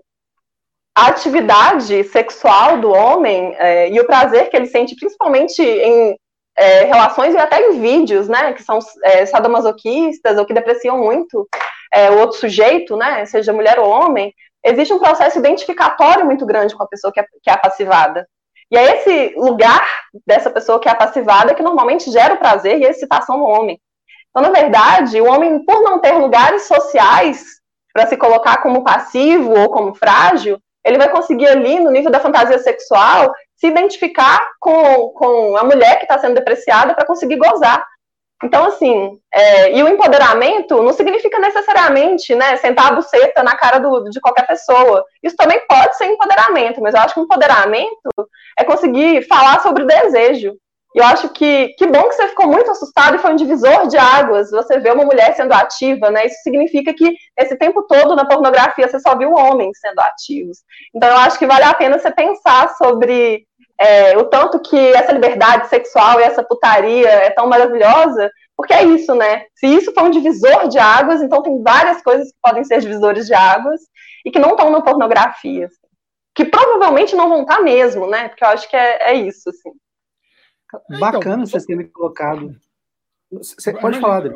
a atividade sexual do homem é, e o prazer que ele sente, principalmente em é, relações e até em vídeos, né, que são é, sadomasoquistas ou que depreciam muito é, o outro sujeito, né, seja mulher ou homem, existe um processo identificatório muito grande com a pessoa que é, que é apassivada. E é esse lugar dessa pessoa que é apassivada que normalmente gera o prazer e a excitação no homem. Então, na verdade, o homem, por não ter lugares sociais para se colocar como passivo ou como frágil, ele vai conseguir ali, no nível da fantasia sexual, se identificar com, com a mulher que está sendo depreciada para conseguir gozar. Então, assim, é, e o empoderamento não significa necessariamente, né, sentar a buceta na cara do, de qualquer pessoa. Isso também pode ser empoderamento, mas eu acho que empoderamento é conseguir falar sobre o desejo. E eu acho que que bom que você ficou muito assustado e foi um divisor de águas. Você vê uma mulher sendo ativa, né? Isso significa que esse tempo todo na pornografia você só viu homens sendo ativos. Então eu acho que vale a pena você pensar sobre é, o tanto que essa liberdade sexual e essa putaria é tão maravilhosa, porque é isso, né? Se isso foi um divisor de águas, então tem várias coisas que podem ser divisores de águas e que não estão na pornografia. Assim. Que provavelmente não vão estar mesmo, né? Porque eu acho que é, é isso, assim. Bacana então, vocês terem colocado. Você pode falar, Adri.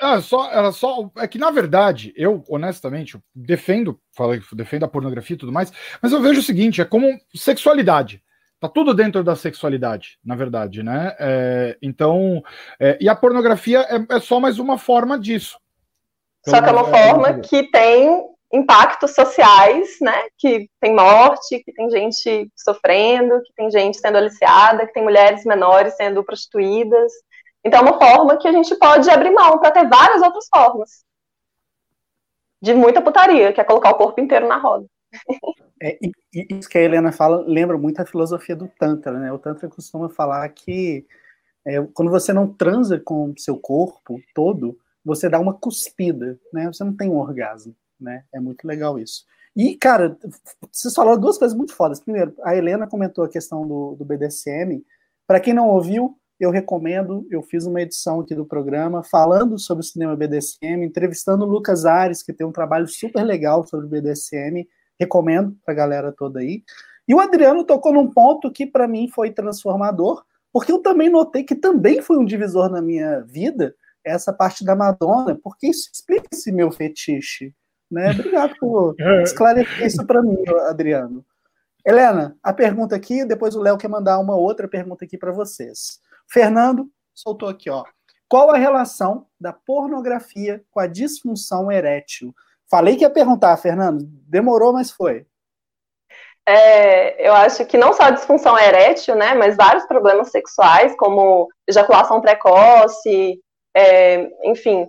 É, só, era só. É que, na verdade, eu, honestamente, eu defendo, falei, defendo a pornografia e tudo mais, mas eu vejo o seguinte: é como sexualidade. Tá tudo dentro da sexualidade, na verdade, né? É, então, é, e a pornografia é, é, só mais uma forma disso. Então, só que é uma forma que tem impactos sociais, né? Que tem morte, que tem gente sofrendo, que tem gente sendo aliciada, que tem mulheres menores sendo prostituídas. Então, é uma forma que a gente pode abrir mão para ter várias outras formas de muita putaria, que é colocar o corpo inteiro na roda. É, e, e isso que a Helena fala lembra muito a filosofia do Tantra, né? O Tantra costuma falar que é, quando você não transa com o seu corpo todo, você dá uma cuspida, né? Você não tem um orgasmo né? É muito legal isso. E, cara, vocês falaram duas coisas muito fodas. Primeiro, a Helena comentou a questão do, do BDSM. Para quem não ouviu, eu recomendo. Eu fiz uma edição aqui do programa falando sobre o cinema BDSM, entrevistando o Lucas Ares, que tem um trabalho super legal sobre o BDSM. Recomendo para a galera toda aí. E o Adriano tocou num ponto que para mim foi transformador, porque eu também notei que também foi um divisor na minha vida essa parte da Madonna, porque isso explica esse meu fetiche. Né? *laughs* Obrigado por esclarecer isso para mim, Adriano. Helena, a pergunta aqui, depois o Léo quer mandar uma outra pergunta aqui para vocês. Fernando soltou aqui, ó. Qual a relação da pornografia com a disfunção erétil? Falei que ia perguntar, Fernando. Demorou, mas foi. É, eu acho que não só a disfunção erétil, né, mas vários problemas sexuais, como ejaculação precoce, é, enfim,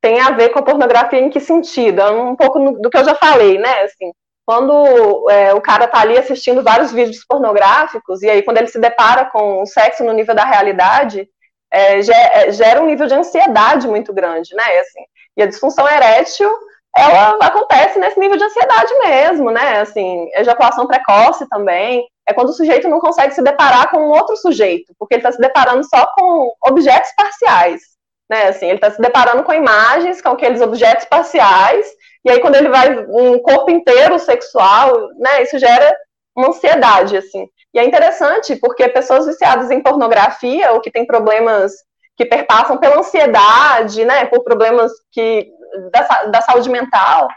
tem a ver com a pornografia em que sentido? É um pouco do que eu já falei, né? Assim, quando é, o cara tá ali assistindo vários vídeos pornográficos, e aí quando ele se depara com o sexo no nível da realidade, é, é gera um nível de ansiedade muito grande, né? Assim, e a disfunção erétil, ela acontece nesse nível de ansiedade mesmo, né? Assim, ejaculação precoce também, é quando o sujeito não consegue se deparar com um outro sujeito, porque ele está se deparando só com objetos parciais né? Assim, ele está se deparando com imagens, com aqueles objetos parciais, e aí quando ele vai um corpo inteiro sexual, né? Isso gera uma ansiedade, assim. E é interessante porque pessoas viciadas em pornografia ou que têm problemas que perpassam pela ansiedade, né? Por problemas que da, da saúde mental,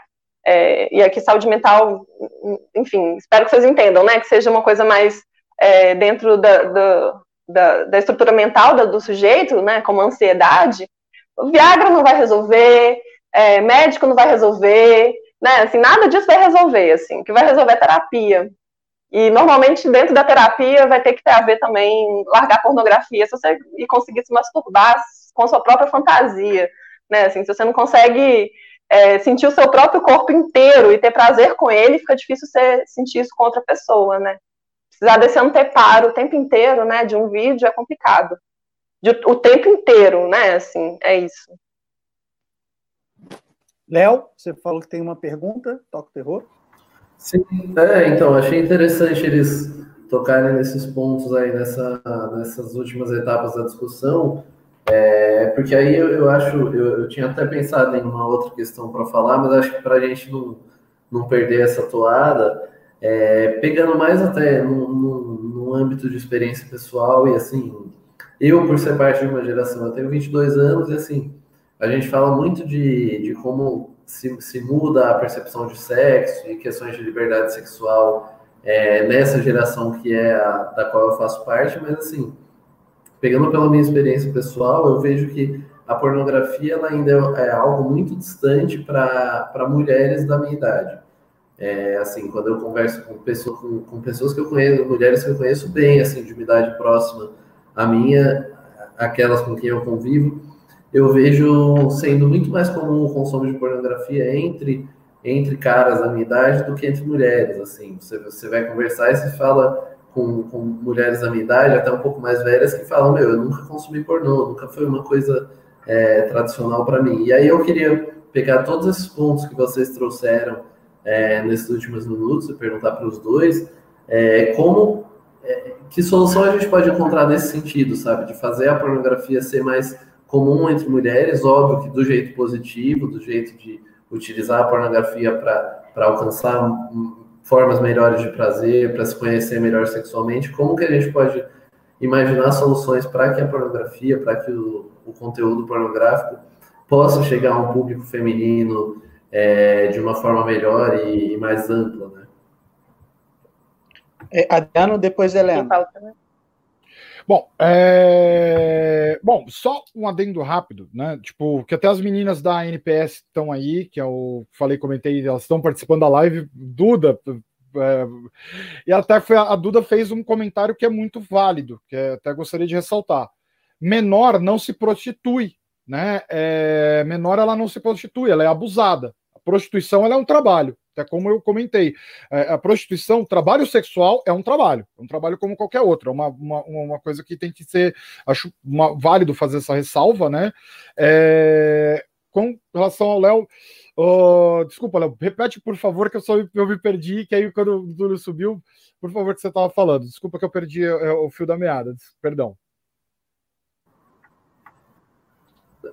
é, e aqui saúde mental, enfim, espero que vocês entendam, né? Que seja uma coisa mais é, dentro da, da, da, da estrutura mental do, do, sujeito, né, como ansiedade, o Viagra não vai resolver, é, médico não vai resolver, né, assim, nada disso vai resolver, assim, o que vai resolver é terapia. E normalmente dentro da terapia vai ter que ter a ver também largar pornografia, se você e conseguir se masturbar com sua própria fantasia, né, assim, se você não consegue é, sentir o seu próprio corpo inteiro e ter prazer com ele, fica difícil você sentir isso com outra pessoa, né precisar desse anteparo o tempo inteiro, né, de um vídeo é complicado. De, o tempo inteiro, né, assim, é isso. Léo, você falou que tem uma pergunta, toca o terror. Sim, é, então, achei interessante eles tocarem nesses pontos aí, nessa, nessas últimas etapas da discussão, É, porque aí eu, eu acho, eu, eu, tinha até pensado em uma outra questão para falar, mas acho que para a gente não, não perder essa toada, é, pegando mais até no, no, no, âmbito de experiência pessoal e assim, eu por ser parte de uma geração, eu tenho 22 anos e assim, a gente fala muito de, de como se, se muda a percepção de sexo e questões de liberdade sexual é, nessa geração que é a da qual eu faço parte, mas assim, pegando pela minha experiência pessoal, eu vejo que a pornografia ela ainda é algo muito distante para mulheres da minha idade. É, assim, quando eu converso com, pessoa, com, com, pessoas que eu conheço, mulheres que eu conheço bem, assim, de uma idade próxima à minha, aquelas com quem eu convivo, eu vejo sendo muito mais comum o consumo de pornografia entre entre caras da minha idade do que entre mulheres, assim, você, você vai conversar e você fala com, com mulheres da minha idade, até um pouco mais velhas, que falam: Meu, eu nunca consumi pornô, nunca foi uma coisa é, tradicional para mim. E aí eu queria pegar todos esses pontos que vocês trouxeram é, nesses últimos minutos e perguntar para os dois é, como. É, que solução a gente pode encontrar nesse sentido, sabe? De fazer a pornografia ser mais comum entre mulheres, óbvio que do jeito positivo, do jeito de utilizar a pornografia para alcançar formas melhores de prazer, para se conhecer melhor sexualmente, como que a gente pode imaginar soluções para que a pornografia, para que o, o, conteúdo pornográfico possa chegar a um público feminino é, de uma forma melhor e, e mais ampla, né? É, Adriano, depois Helena. Bom, é... Bom, só um adendo rápido, né? Tipo, que até as meninas da NPS estão aí, que eu falei, comentei, elas estão participando da live. Duda, é... e até foi, a Duda fez um comentário que é muito válido, que é, até gostaria de ressaltar. Menor não se prostitui, né? É... Menor ela não se prostitui, ela é abusada. Prostituição é um trabalho. Até como eu comentei, é, a prostituição, o trabalho sexual é um trabalho, é um trabalho como qualquer outro, é uma, uma, uma coisa que tem que ser, acho uma, válido fazer essa ressalva, né? É, com relação ao Léo, desculpa, Léo, repete por favor, que eu só eu me perdi, que aí quando o Túlio subiu, por favor, que você estava falando. Desculpa que eu perdi é, o fio da meada, perdão.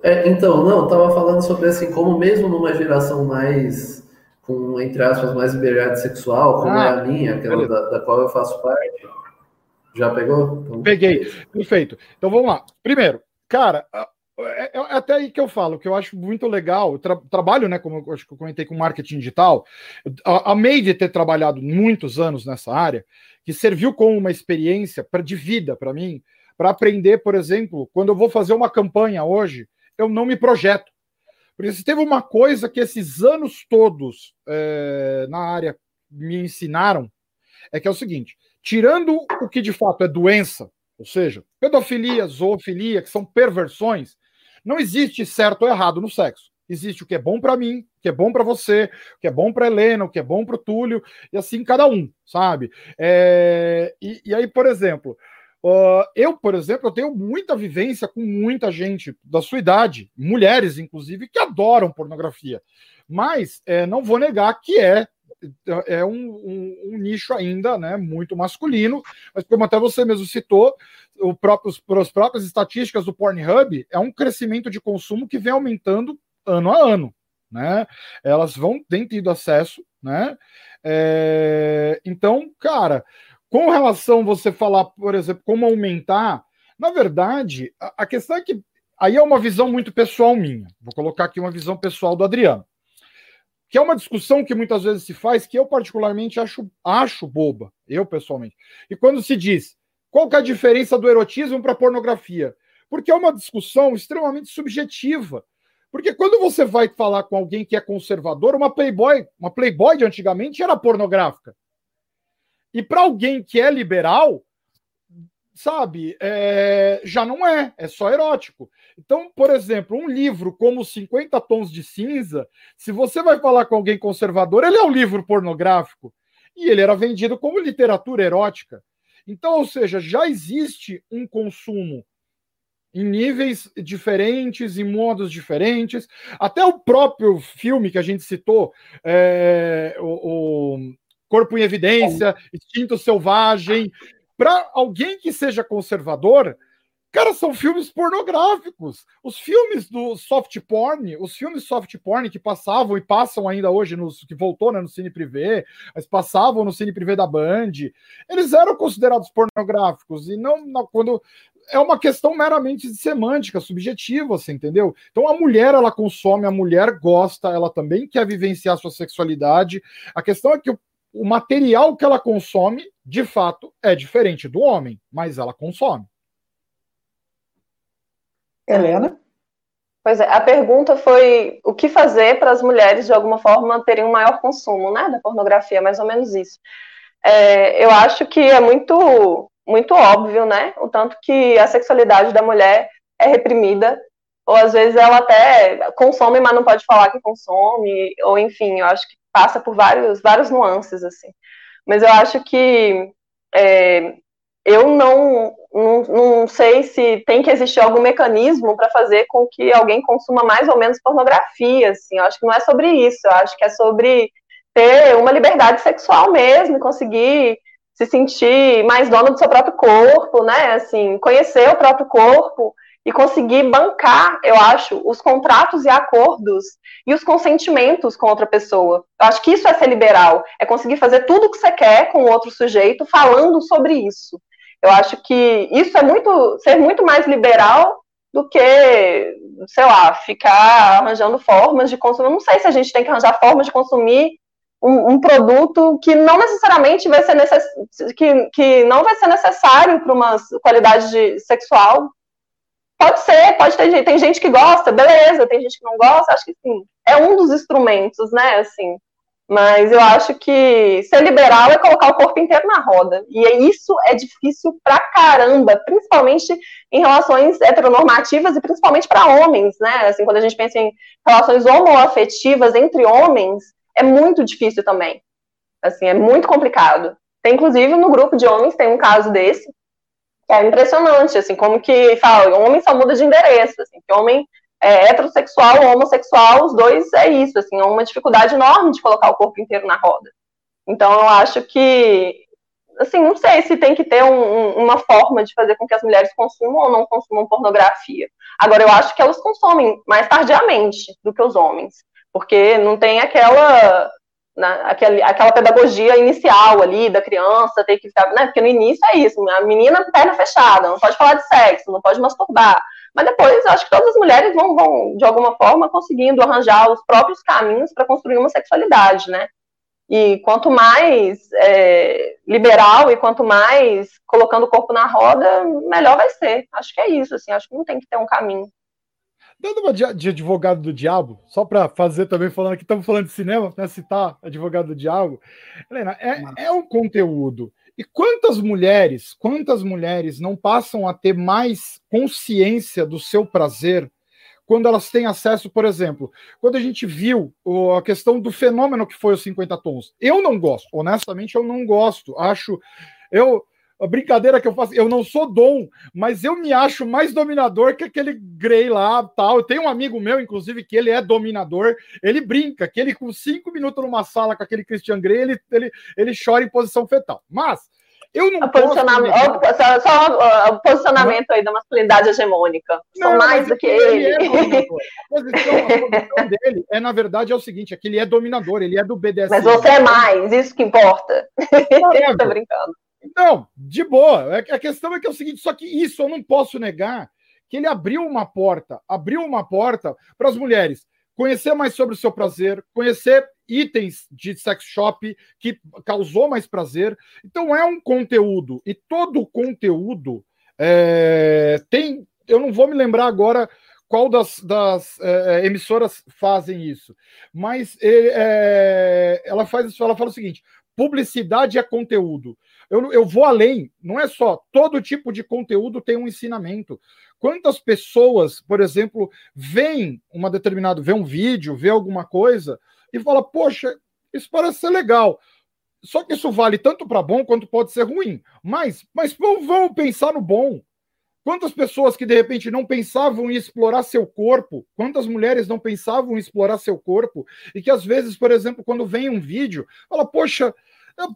É, então, não, estava falando sobre assim, como mesmo numa geração mais com, entre aspas, mais liberdade sexual, como ah, é a minha, aquela da, da, qual eu faço parte. Já pegou? Então... Peguei, perfeito. Então vamos lá. Primeiro, cara, é, é até aí que eu falo, que eu acho muito legal. Eu tra trabalho, né, como eu acho que eu comentei com marketing digital. Amei de ter trabalhado muitos anos nessa área, que serviu como uma experiência pra, de vida para mim, para aprender, por exemplo, quando eu vou fazer uma campanha hoje, eu não me projeto. Porque se teve uma coisa que esses anos todos é, na área me ensinaram, é que é o seguinte: tirando o que de fato é doença, ou seja, pedofilia, zoofilia, que são perversões, não existe certo ou errado no sexo. Existe o que é bom para mim, o que é bom para você, o que é bom para Helena, o que é bom para o Túlio, e assim cada um, sabe? É, e, e aí, por exemplo, Uh, eu, por exemplo, eu tenho muita vivência com muita gente da sua idade, mulheres, inclusive, que adoram pornografia. Mas é, não vou negar que é é um, um, um, nicho ainda né, muito masculino, mas como até você mesmo citou, o próprio, as próprias estatísticas do Pornhub, é um crescimento de consumo que vem aumentando ano a ano. Né? Elas vão têm tido acesso, né? É, então, cara, com relação você falar, por exemplo, como aumentar, na verdade, a, a questão é que aí é uma visão muito pessoal minha. Vou colocar aqui uma visão pessoal do Adriano. Que é uma discussão que muitas vezes se faz, que eu particularmente acho, acho boba, eu pessoalmente. E quando se diz qual que é a diferença do erotismo para a pornografia? Porque é uma discussão extremamente subjetiva. Porque quando você vai falar com alguém que é conservador, uma Playboy, uma Playboy de antigamente era pornográfica. E para alguém que é liberal, sabe, é, já não é, é só erótico. Então, por exemplo, um livro como 50 Tons de Cinza, se você vai falar com alguém conservador, ele é um livro pornográfico. E ele era vendido como literatura erótica. Então, ou seja, já existe um consumo em níveis diferentes, em modos diferentes. Até o próprio filme que a gente citou, é, o, o Corpo em Evidência, Instinto Selvagem. Para alguém que seja conservador, Cara, são filmes pornográficos. Os filmes do soft porn, os filmes soft porn que passavam e passam ainda hoje, nos, que voltou né, no Cine Privé, mas passavam no Cine Privé da Band, eles eram considerados pornográficos. E não, não quando é uma questão meramente de semântica, subjetiva, você entendeu? Então a mulher ela consome, a mulher gosta, ela também quer vivenciar sua sexualidade. A questão é que o, o material que ela consome, de fato, é diferente do homem, mas ela consome. Helena? Pois é, a pergunta foi o que fazer para as mulheres, de alguma forma, terem um maior consumo né, da pornografia, mais ou menos isso. É, eu acho que é muito, muito óbvio, né? O tanto que a sexualidade da mulher é reprimida, ou às vezes ela até consome, mas não pode falar que consome, ou enfim, eu acho que passa por vários, vários nuances, assim. Mas eu acho que é, eu não, não, não, sei se tem que existir algum mecanismo para fazer com que alguém consuma mais ou menos pornografia, assim, eu acho que não é sobre isso, eu acho que é sobre ter uma liberdade sexual mesmo, conseguir se sentir mais dono do seu próprio corpo, né, assim, conhecer o próprio corpo e conseguir bancar, eu acho, os contratos e acordos e os consentimentos com outra pessoa. Eu acho que isso é ser liberal, é conseguir fazer tudo o que você quer com outro sujeito falando sobre isso. Eu acho que isso é muito ser muito mais liberal do que, sei lá, ficar arranjando formas de consumir. Não sei se a gente tem que arranjar formas de consumir um, um produto que não necessariamente vai ser necess... que, que não vai ser necessário para uma qualidade de, sexual. Pode ser, pode ter tem gente que gosta, beleza, tem gente que não gosta, acho que sim. É um dos instrumentos, né, assim, mas eu acho que ser liberal é colocar o corpo inteiro na roda. E é isso é difícil pra caramba, principalmente em relações heteronormativas e principalmente para homens, né? Assim, quando a gente pensa em relações homoafetivas entre homens, é muito difícil também. Assim, é muito complicado. Tem, inclusive, no grupo de homens, tem um caso desse, é impressionante, assim, como que fala, homem só muda de endereço, assim, que homem é, heterossexual homossexual, os dois é isso, assim, é uma dificuldade enorme de colocar o corpo inteiro na roda. Então, eu acho que, assim, não sei se tem que ter um, uma forma de fazer com que as mulheres consumam ou não consumam pornografia. Agora, eu acho que elas consomem mais tardiamente do que os homens, porque não tem aquela na, aquela, aquela pedagogia inicial ali da criança ter que ficar, né? Porque no início é isso, a menina perna fechada, não pode falar de sexo, não pode masturbar. Mas depois eu acho que todas as mulheres vão, vão de alguma forma, conseguindo arranjar os próprios caminhos para construir uma sexualidade, né? E quanto mais é, liberal e quanto mais colocando o corpo na roda, melhor vai ser. Acho que é isso, assim, acho que não tem que ter um caminho. Dando uma de, advogado do diabo, só para fazer também, falando aqui, estamos falando de cinema, né, citar advogado do diabo. Helena, é, é um conteúdo. E quantas mulheres, quantas mulheres não passam a ter mais consciência do seu prazer quando elas têm acesso, por exemplo, quando a gente viu a questão do fenômeno que foi os 50 tons. Eu não gosto, honestamente, eu não gosto. Acho. Eu, a brincadeira que eu faço, eu não sou dom, mas eu me acho mais dominador que aquele Grey lá, tal. Eu tenho um amigo meu, inclusive, que ele é dominador, ele brinca, que ele com cinco minutos numa sala com aquele Christian Grey, ele, ele, ele chora em posição fetal. Mas eu não posicionamento, só, só o posicionamento aí da masculinidade hegemônica. Não, São mais do que ele. ele. É a, posição, *laughs* a posição dele é, na verdade, é o seguinte: é que ele é dominador, ele é do BDSM. Mas você é mais, isso que importa. *laughs* Tô brincando. Não, de boa. É a questão é que é o seguinte: só que isso eu não posso negar que ele abriu uma porta, abriu uma porta para as mulheres conhecer mais sobre o seu prazer, conhecer itens de sex shop que causou mais prazer. Então é um conteúdo e todo conteúdo é, tem. Eu não vou me lembrar agora qual das, das é, emissoras fazem isso, mas é, ela faz isso. Ela fala o seguinte: publicidade é conteúdo. Eu, eu vou além, não é só todo tipo de conteúdo tem um ensinamento. Quantas pessoas, por exemplo, veem uma determinada, vê um vídeo, vê alguma coisa e fala, poxa, isso parece ser legal. Só que isso vale tanto para bom quanto pode ser ruim. Mas, mas vamos pensar no bom. Quantas pessoas que de repente não pensavam em explorar seu corpo, quantas mulheres não pensavam em explorar seu corpo, e que às vezes, por exemplo, quando vem um vídeo, fala, poxa,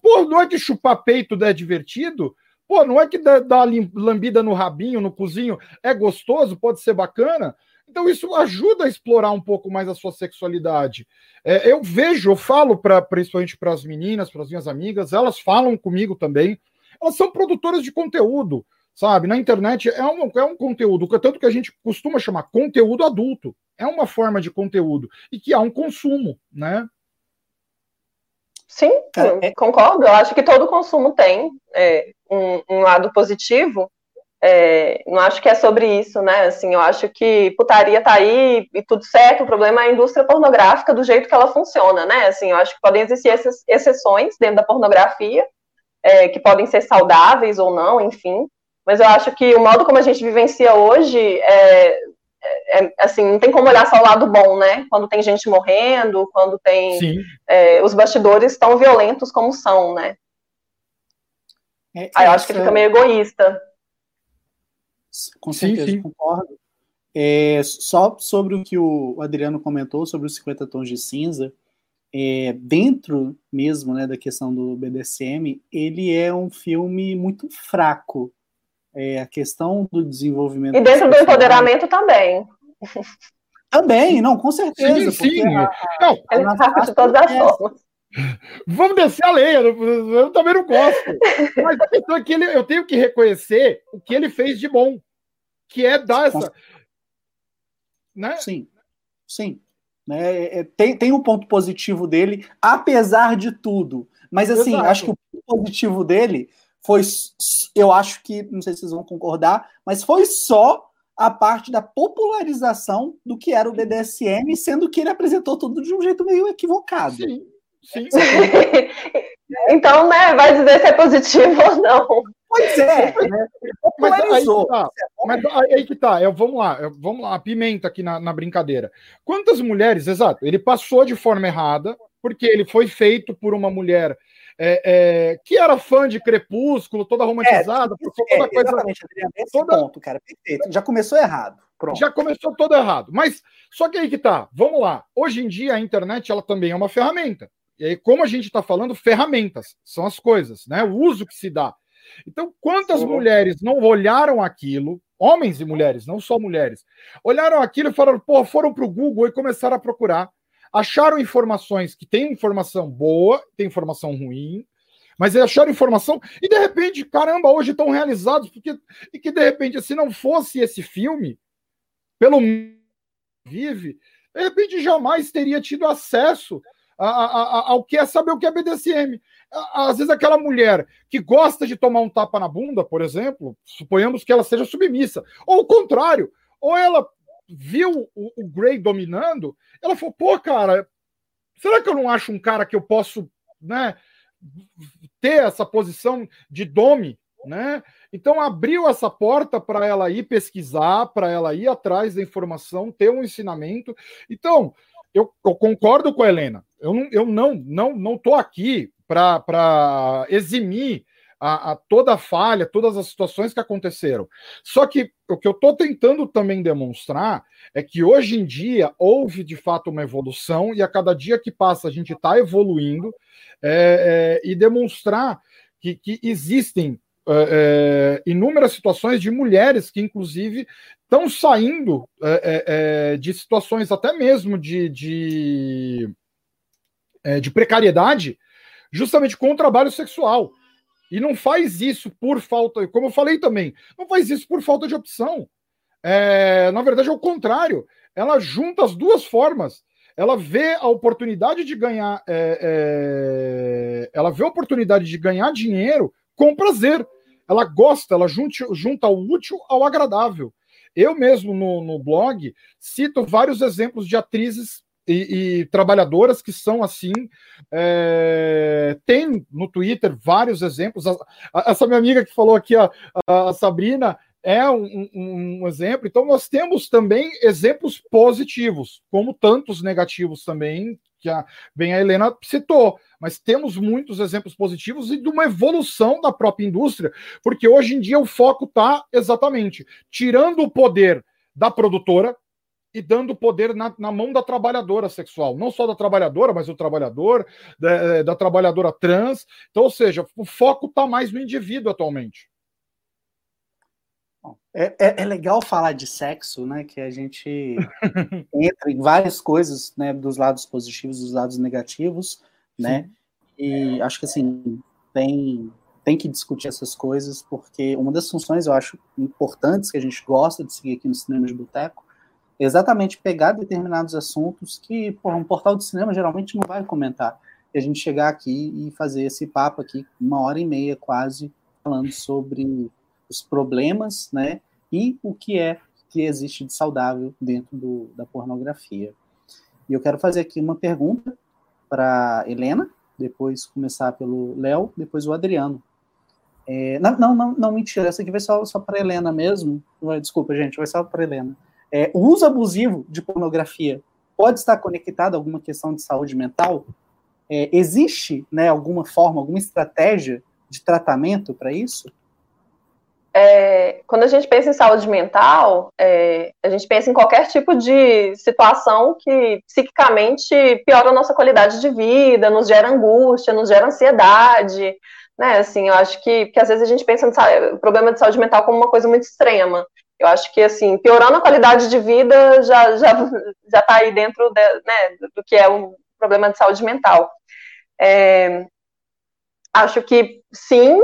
pô, não é de chupar peito é divertido? Pô, não é que dar lambida no rabinho, no cozinho, é gostoso, pode ser bacana? Então, isso ajuda a explorar um pouco mais a sua sexualidade. É, eu vejo, eu falo pra, principalmente para as meninas, para as minhas amigas, elas falam comigo também. Elas são produtoras de conteúdo, sabe? Na internet é um, é um conteúdo, tanto que a gente costuma chamar conteúdo adulto. É uma forma de conteúdo e que há um consumo, né? Sim, é, é... concordo. Eu acho que todo consumo tem é, um, um lado positivo é, não acho que é sobre isso, né? Assim, eu acho que putaria tá aí e tudo certo. O problema é a indústria pornográfica do jeito que ela funciona, né? Assim, eu acho que podem existir essas exceções dentro da pornografia, é, que podem ser saudáveis ou não, enfim. Mas eu acho que o modo como a gente vivencia hoje é, é, é assim, não tem como olhar só o lado bom, né? Quando tem gente morrendo, quando tem é, os bastidores tão violentos como são, né? É, Aí eu acho que fica meio egoísta. Com certeza, sim, sim. concordo. É, só sobre o que o Adriano comentou sobre os 50 tons de cinza, é, dentro mesmo né, da questão do BDSM, ele é um filme muito fraco. É, a questão do desenvolvimento. E dentro do empoderamento também. Também, não, com certeza. Sim, sim. A, não, ele de todas as formas. Vamos descer a lenha, eu, eu também não gosto. Mas a questão é que ele, eu tenho que reconhecer o que ele fez de bom, que é dar essa. Né? Sim, sim. Né? É, é, tem, tem um ponto positivo dele, apesar de tudo. Mas assim, Exato. acho que o ponto positivo dele foi, eu acho que, não sei se vocês vão concordar, mas foi só a parte da popularização do que era o BDSM, sendo que ele apresentou tudo de um jeito meio equivocado. Sim. Sim. *laughs* então, né, vai dizer se é positivo ou não. Pois é, né? Mas aí que tá. Mas aí que tá. Eu, vamos lá, eu, vamos lá, pimenta aqui na, na brincadeira. Quantas mulheres, exato, ele passou de forma errada, porque ele foi feito por uma mulher é, é, que era fã de Crepúsculo, toda romantizada, é, toda coisa. Exatamente, toda... ponto, cara, perfeito. Já começou errado. Pronto. Já começou todo errado. Mas só que aí que tá. Vamos lá. Hoje em dia a internet ela também é uma ferramenta. E aí, como a gente está falando, ferramentas são as coisas, né? O uso que se dá. Então, quantas Sim. mulheres não olharam aquilo, homens e mulheres, não só mulheres, olharam aquilo e falaram, pô, foram para o Google e começaram a procurar, acharam informações que tem informação boa, tem informação ruim, mas eles acharam informação e de repente, caramba, hoje estão realizados, porque e que de repente, se não fosse esse filme, pelo vive, de repente jamais teria tido acesso a, a, ao que é saber o que é BDSM. Às vezes, aquela mulher que gosta de tomar um tapa na bunda, por exemplo, suponhamos que ela seja submissa, ou o contrário, ou ela viu o, o Grey dominando, ela falou: pô, cara, será que eu não acho um cara que eu posso né, ter essa posição de dome? Né? Então abriu essa porta para ela ir pesquisar, para ela ir atrás da informação, ter um ensinamento. Então, eu, eu concordo com a Helena. Eu não, eu não, não, não tô aqui para eximir a, a, toda a falha, todas as situações que aconteceram. Só que o que eu estou tentando também demonstrar é que hoje em dia houve de fato uma evolução e a cada dia que passa a gente está evoluindo é, é, e demonstrar que, que existem é, é, inúmeras situações de mulheres que, inclusive, estão saindo é, é, é, de situações até mesmo de, de, de, precariedade, justamente com o trabalho sexual. E não faz isso por falta, como eu falei também, não faz isso por falta de opção. na verdade, é o contrário. Ela junta as duas formas. Ela vê a oportunidade de ganhar, ela vê a oportunidade de ganhar dinheiro com prazer. Ela gosta, ela junta, junta o útil ao agradável. Eu mesmo no, no blog cito vários exemplos de atrizes e, e, trabalhadoras que são assim. É, tem no Twitter vários exemplos. A, a, essa minha amiga que falou aqui, a, a Sabrina, é um, um, um, exemplo. Então, nós temos também exemplos positivos, como tantos negativos também, que a, bem a Helena citou, mas temos muitos exemplos positivos e de uma evolução da própria indústria, porque hoje em dia o foco está exatamente tirando o poder da produtora e dando poder na, na, mão da trabalhadora sexual, não só da trabalhadora, mas do trabalhador, da, da trabalhadora trans. Então, ou seja, o foco está mais no indivíduo atualmente. É, é, é, legal falar de sexo, né? Que a gente *laughs* entra em várias coisas, né? Dos lados positivos, dos lados negativos, né? E acho que assim tem tem que discutir essas coisas porque uma das funções eu acho importantes que a gente gosta de seguir aqui no cinema de boteco exatamente pegar determinados assuntos que porra, um portal de cinema geralmente não vai comentar e a gente chegar aqui e fazer esse papo aqui uma hora e meia quase falando sobre os problemas, né, e o que é que existe de saudável dentro do, da pornografia. E eu quero fazer aqui uma pergunta para Helena, depois começar pelo Léo, depois o Adriano. É, não, não, não, não, mentira, essa aqui vai só, só para Helena mesmo. Desculpa, gente, vai só para Helena. É, o uso abusivo de pornografia pode estar conectado a alguma questão de saúde mental? É, existe né, alguma forma, alguma estratégia de tratamento para isso? é, quando a gente pensa em saúde mental, é, a gente pensa em qualquer tipo de situação que psiquicamente piora a nossa qualidade de vida, nos gera angústia, nos gera ansiedade, né? Assim, eu acho que, que às vezes a gente pensa no problema de saúde mental como uma coisa muito extrema. Eu acho que, assim, piorando a qualidade de vida já já já está aí dentro de, né, do que é um problema de saúde mental. É, acho que sim,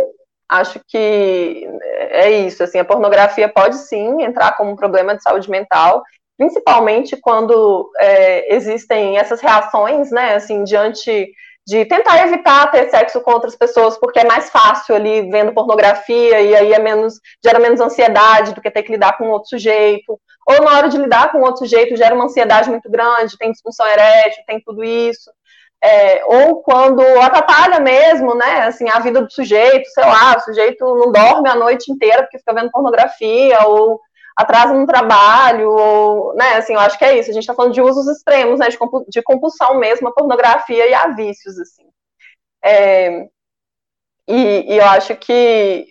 acho que é isso, assim, a pornografia pode sim entrar como um problema de saúde mental, principalmente quando é, existem essas reações, né, assim, diante de tentar evitar ter sexo com outras pessoas, porque é mais fácil ali vendo pornografia, e aí é menos, gera menos ansiedade do que ter que lidar com outro sujeito, ou na hora de lidar com outro sujeito gera uma ansiedade muito grande, tem disfunção erétil, tem tudo isso, é, ou quando atrapalha mesmo, né, assim, a vida do sujeito, sei lá, o sujeito não dorme a noite inteira porque fica vendo pornografia, ou atrasa no trabalho, ou, né, assim, eu acho que é isso, a gente está falando de usos extremos, né, de compulsão mesmo a pornografia e a vícios, assim. É, e, e, eu acho que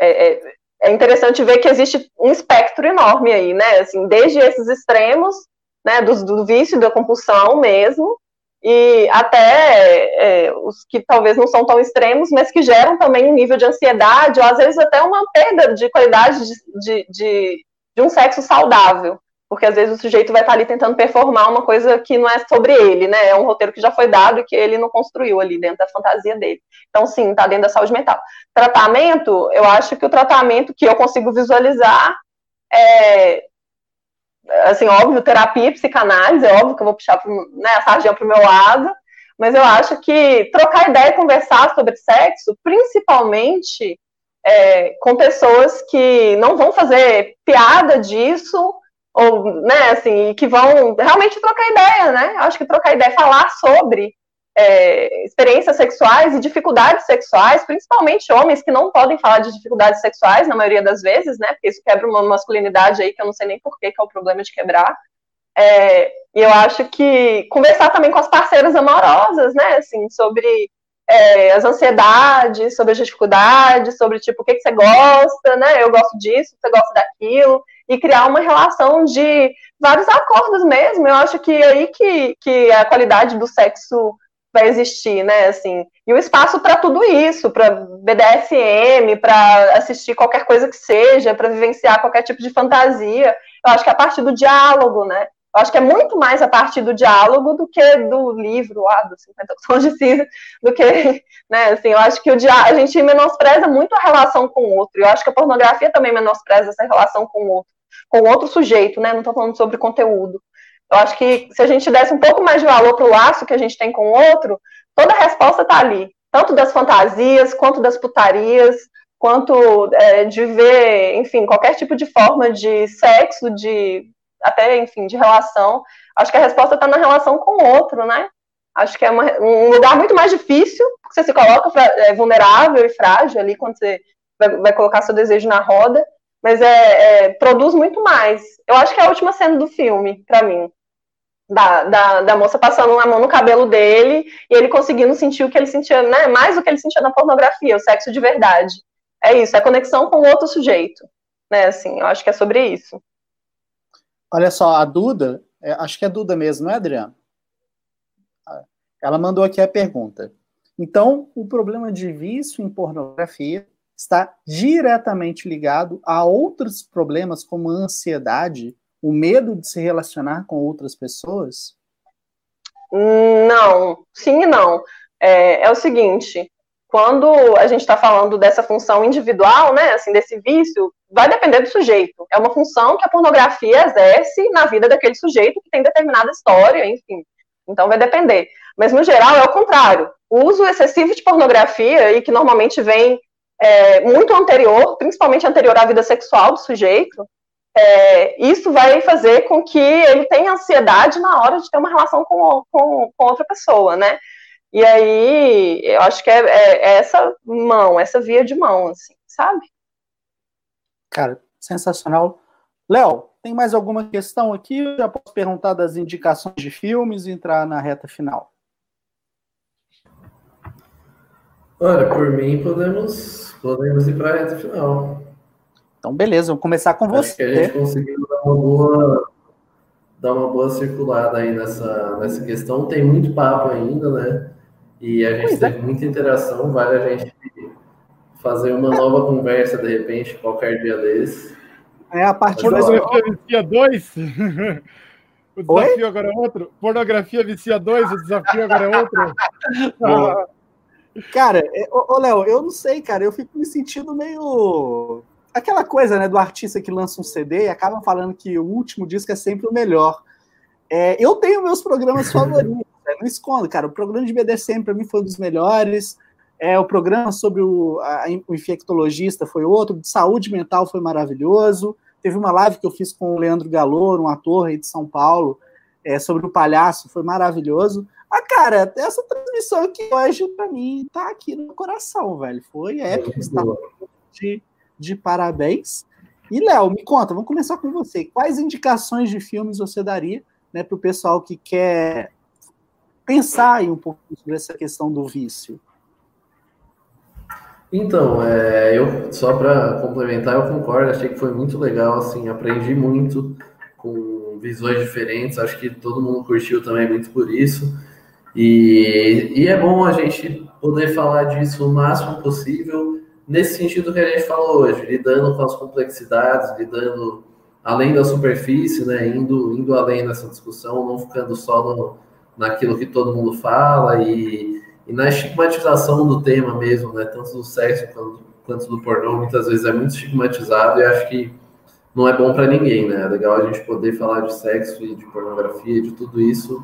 é, é, é interessante ver que existe um espectro enorme aí, né, assim, desde esses extremos, né, do, do vício, da compulsão mesmo, e até é, os que talvez não são tão extremos, mas que geram também um nível de ansiedade, ou às vezes até uma perda de qualidade de, de, de, de um sexo saudável, porque às vezes o sujeito vai estar ali tentando performar uma coisa que não é sobre ele, né? É um roteiro que já foi dado e que ele não construiu ali dentro da fantasia dele. Então, sim, está dentro da saúde mental. Tratamento, eu acho que o tratamento que eu consigo visualizar é assim, óbvio, terapia psicanálise, é óbvio que eu vou puxar pro, né, a sardinha para o meu lado, mas eu acho que trocar ideia e conversar sobre sexo, principalmente é, com pessoas que não vão fazer piada disso, ou, né, assim, que vão realmente trocar ideia, né? Acho que trocar ideia, falar sobre é, experiências sexuais e dificuldades sexuais, principalmente homens que não podem falar de dificuldades sexuais na maioria das vezes, né? Porque isso quebra uma masculinidade aí que eu não sei nem por que, que é o problema de quebrar. É, e eu acho que conversar também com as parceiras amorosas, né? Assim, sobre é, as ansiedades, sobre as dificuldades, sobre tipo o que, que você gosta, né? Eu gosto disso, você gosta daquilo, e criar uma relação de vários acordos mesmo. Eu acho que é aí que, que a qualidade do sexo vai existir, né? Assim, e o espaço para tudo isso, para BDSM, para assistir qualquer coisa que seja, para vivenciar qualquer tipo de fantasia. Eu acho que é a partir do diálogo, né? Eu acho que é muito mais a partir do diálogo do que do livro lá, dos 50 tons de cinza, do que, né, assim, eu acho que o dia, a gente menospreza muito a relação com o outro, eu acho que a pornografia também menospreza essa relação com o outro, com outro sujeito, né, não estou falando sobre conteúdo, eu acho que se a gente desse um pouco mais de valor para o laço que a gente tem com o outro, toda a resposta está ali. Tanto das fantasias, quanto das putarias, quanto é, de ver, enfim, qualquer tipo de forma de sexo, de até, enfim, de relação. Acho que a resposta está na relação com o outro, né? Acho que é uma, um lugar muito mais difícil, porque você se coloca é, vulnerável e frágil ali quando você vai, vai colocar seu desejo na roda, mas é, é, produz muito mais. Eu acho que é a última cena do filme, para mim da, da, da, moça passando a mão no cabelo dele e ele conseguindo sentir o que ele sentia, né? Mais do que ele sentia na pornografia, o sexo de verdade. É isso, é a conexão com o outro sujeito. Né, assim, eu acho que é sobre isso. Olha só, a Duda, é, acho que é Duda mesmo, não é, Adriano? Ela mandou aqui a pergunta. Então, o problema de vício em pornografia está diretamente ligado a outros problemas como a ansiedade, o medo de se relacionar com outras pessoas? Não, sim e não. É, é o seguinte, quando a gente está falando dessa função individual, né, assim, desse vício, vai depender do sujeito. É uma função que a pornografia exerce na vida daquele sujeito que tem determinada história, enfim. Então vai depender. Mas no geral é o contrário. O uso excessivo de pornografia e que normalmente vem é, muito anterior, principalmente anterior à vida sexual do sujeito, é, isso vai fazer com que ele tenha ansiedade na hora de ter uma relação com, com, com outra pessoa, né? E aí, eu acho que é, é, é essa mão, essa via de mão, assim, sabe? Cara, sensacional. Léo, tem mais alguma questão aqui? Eu já posso perguntar das indicações de filmes e entrar na reta final. Olha, por mim podemos, podemos ir para a reta final. Então, beleza, vou começar com Acho você. Que a gente conseguiu dar uma boa, dar uma boa circulada aí nessa, nessa questão. Tem muito papo ainda, né? E a gente pois é. teve é. muita interação. Vale a gente fazer uma nova conversa, de repente, qualquer dia desses. É a partir Pornografia 2? *laughs* o desafio Oi? agora é outro? Pornografia vicia 2, o desafio agora é outro? *laughs* Cara, é, ô Léo, eu não sei, cara, eu fico me sentindo meio. Aquela coisa, né, do artista que lança um CD e acaba falando que o último disco é sempre o melhor. É, eu tenho meus programas *laughs* favoritos, não escondo, cara. O programa de BDSM para mim foi um dos melhores. É, o programa sobre o, a, o infectologista foi outro, de saúde mental foi maravilhoso. Teve uma live que eu fiz com o Leandro Galor, um ator aí de São Paulo, é, sobre o palhaço, foi maravilhoso. Ah, cara, essa transmissão aqui hoje, para mim, tá aqui no coração, velho. Foi épico, está de, de parabéns. E, Léo, me conta, vamos começar com você. Quais indicações de filmes você daria né, para o pessoal que quer pensar um pouco sobre essa questão do vício? Então, é, eu só para complementar, eu concordo, achei que foi muito legal, assim, aprendi muito com visões diferentes, acho que todo mundo curtiu também muito por isso. E, e é bom a gente poder falar disso o máximo possível, nesse sentido que a gente falou hoje, lidando com as complexidades, lidando além da superfície, né, indo, indo além dessa discussão, não ficando só no, naquilo que todo mundo fala e, e na estigmatização do tema mesmo, né, tanto do sexo quanto, quanto do pornô, muitas vezes é muito estigmatizado e acho que não é bom para ninguém, né? É legal a gente poder falar de sexo e de pornografia, de tudo isso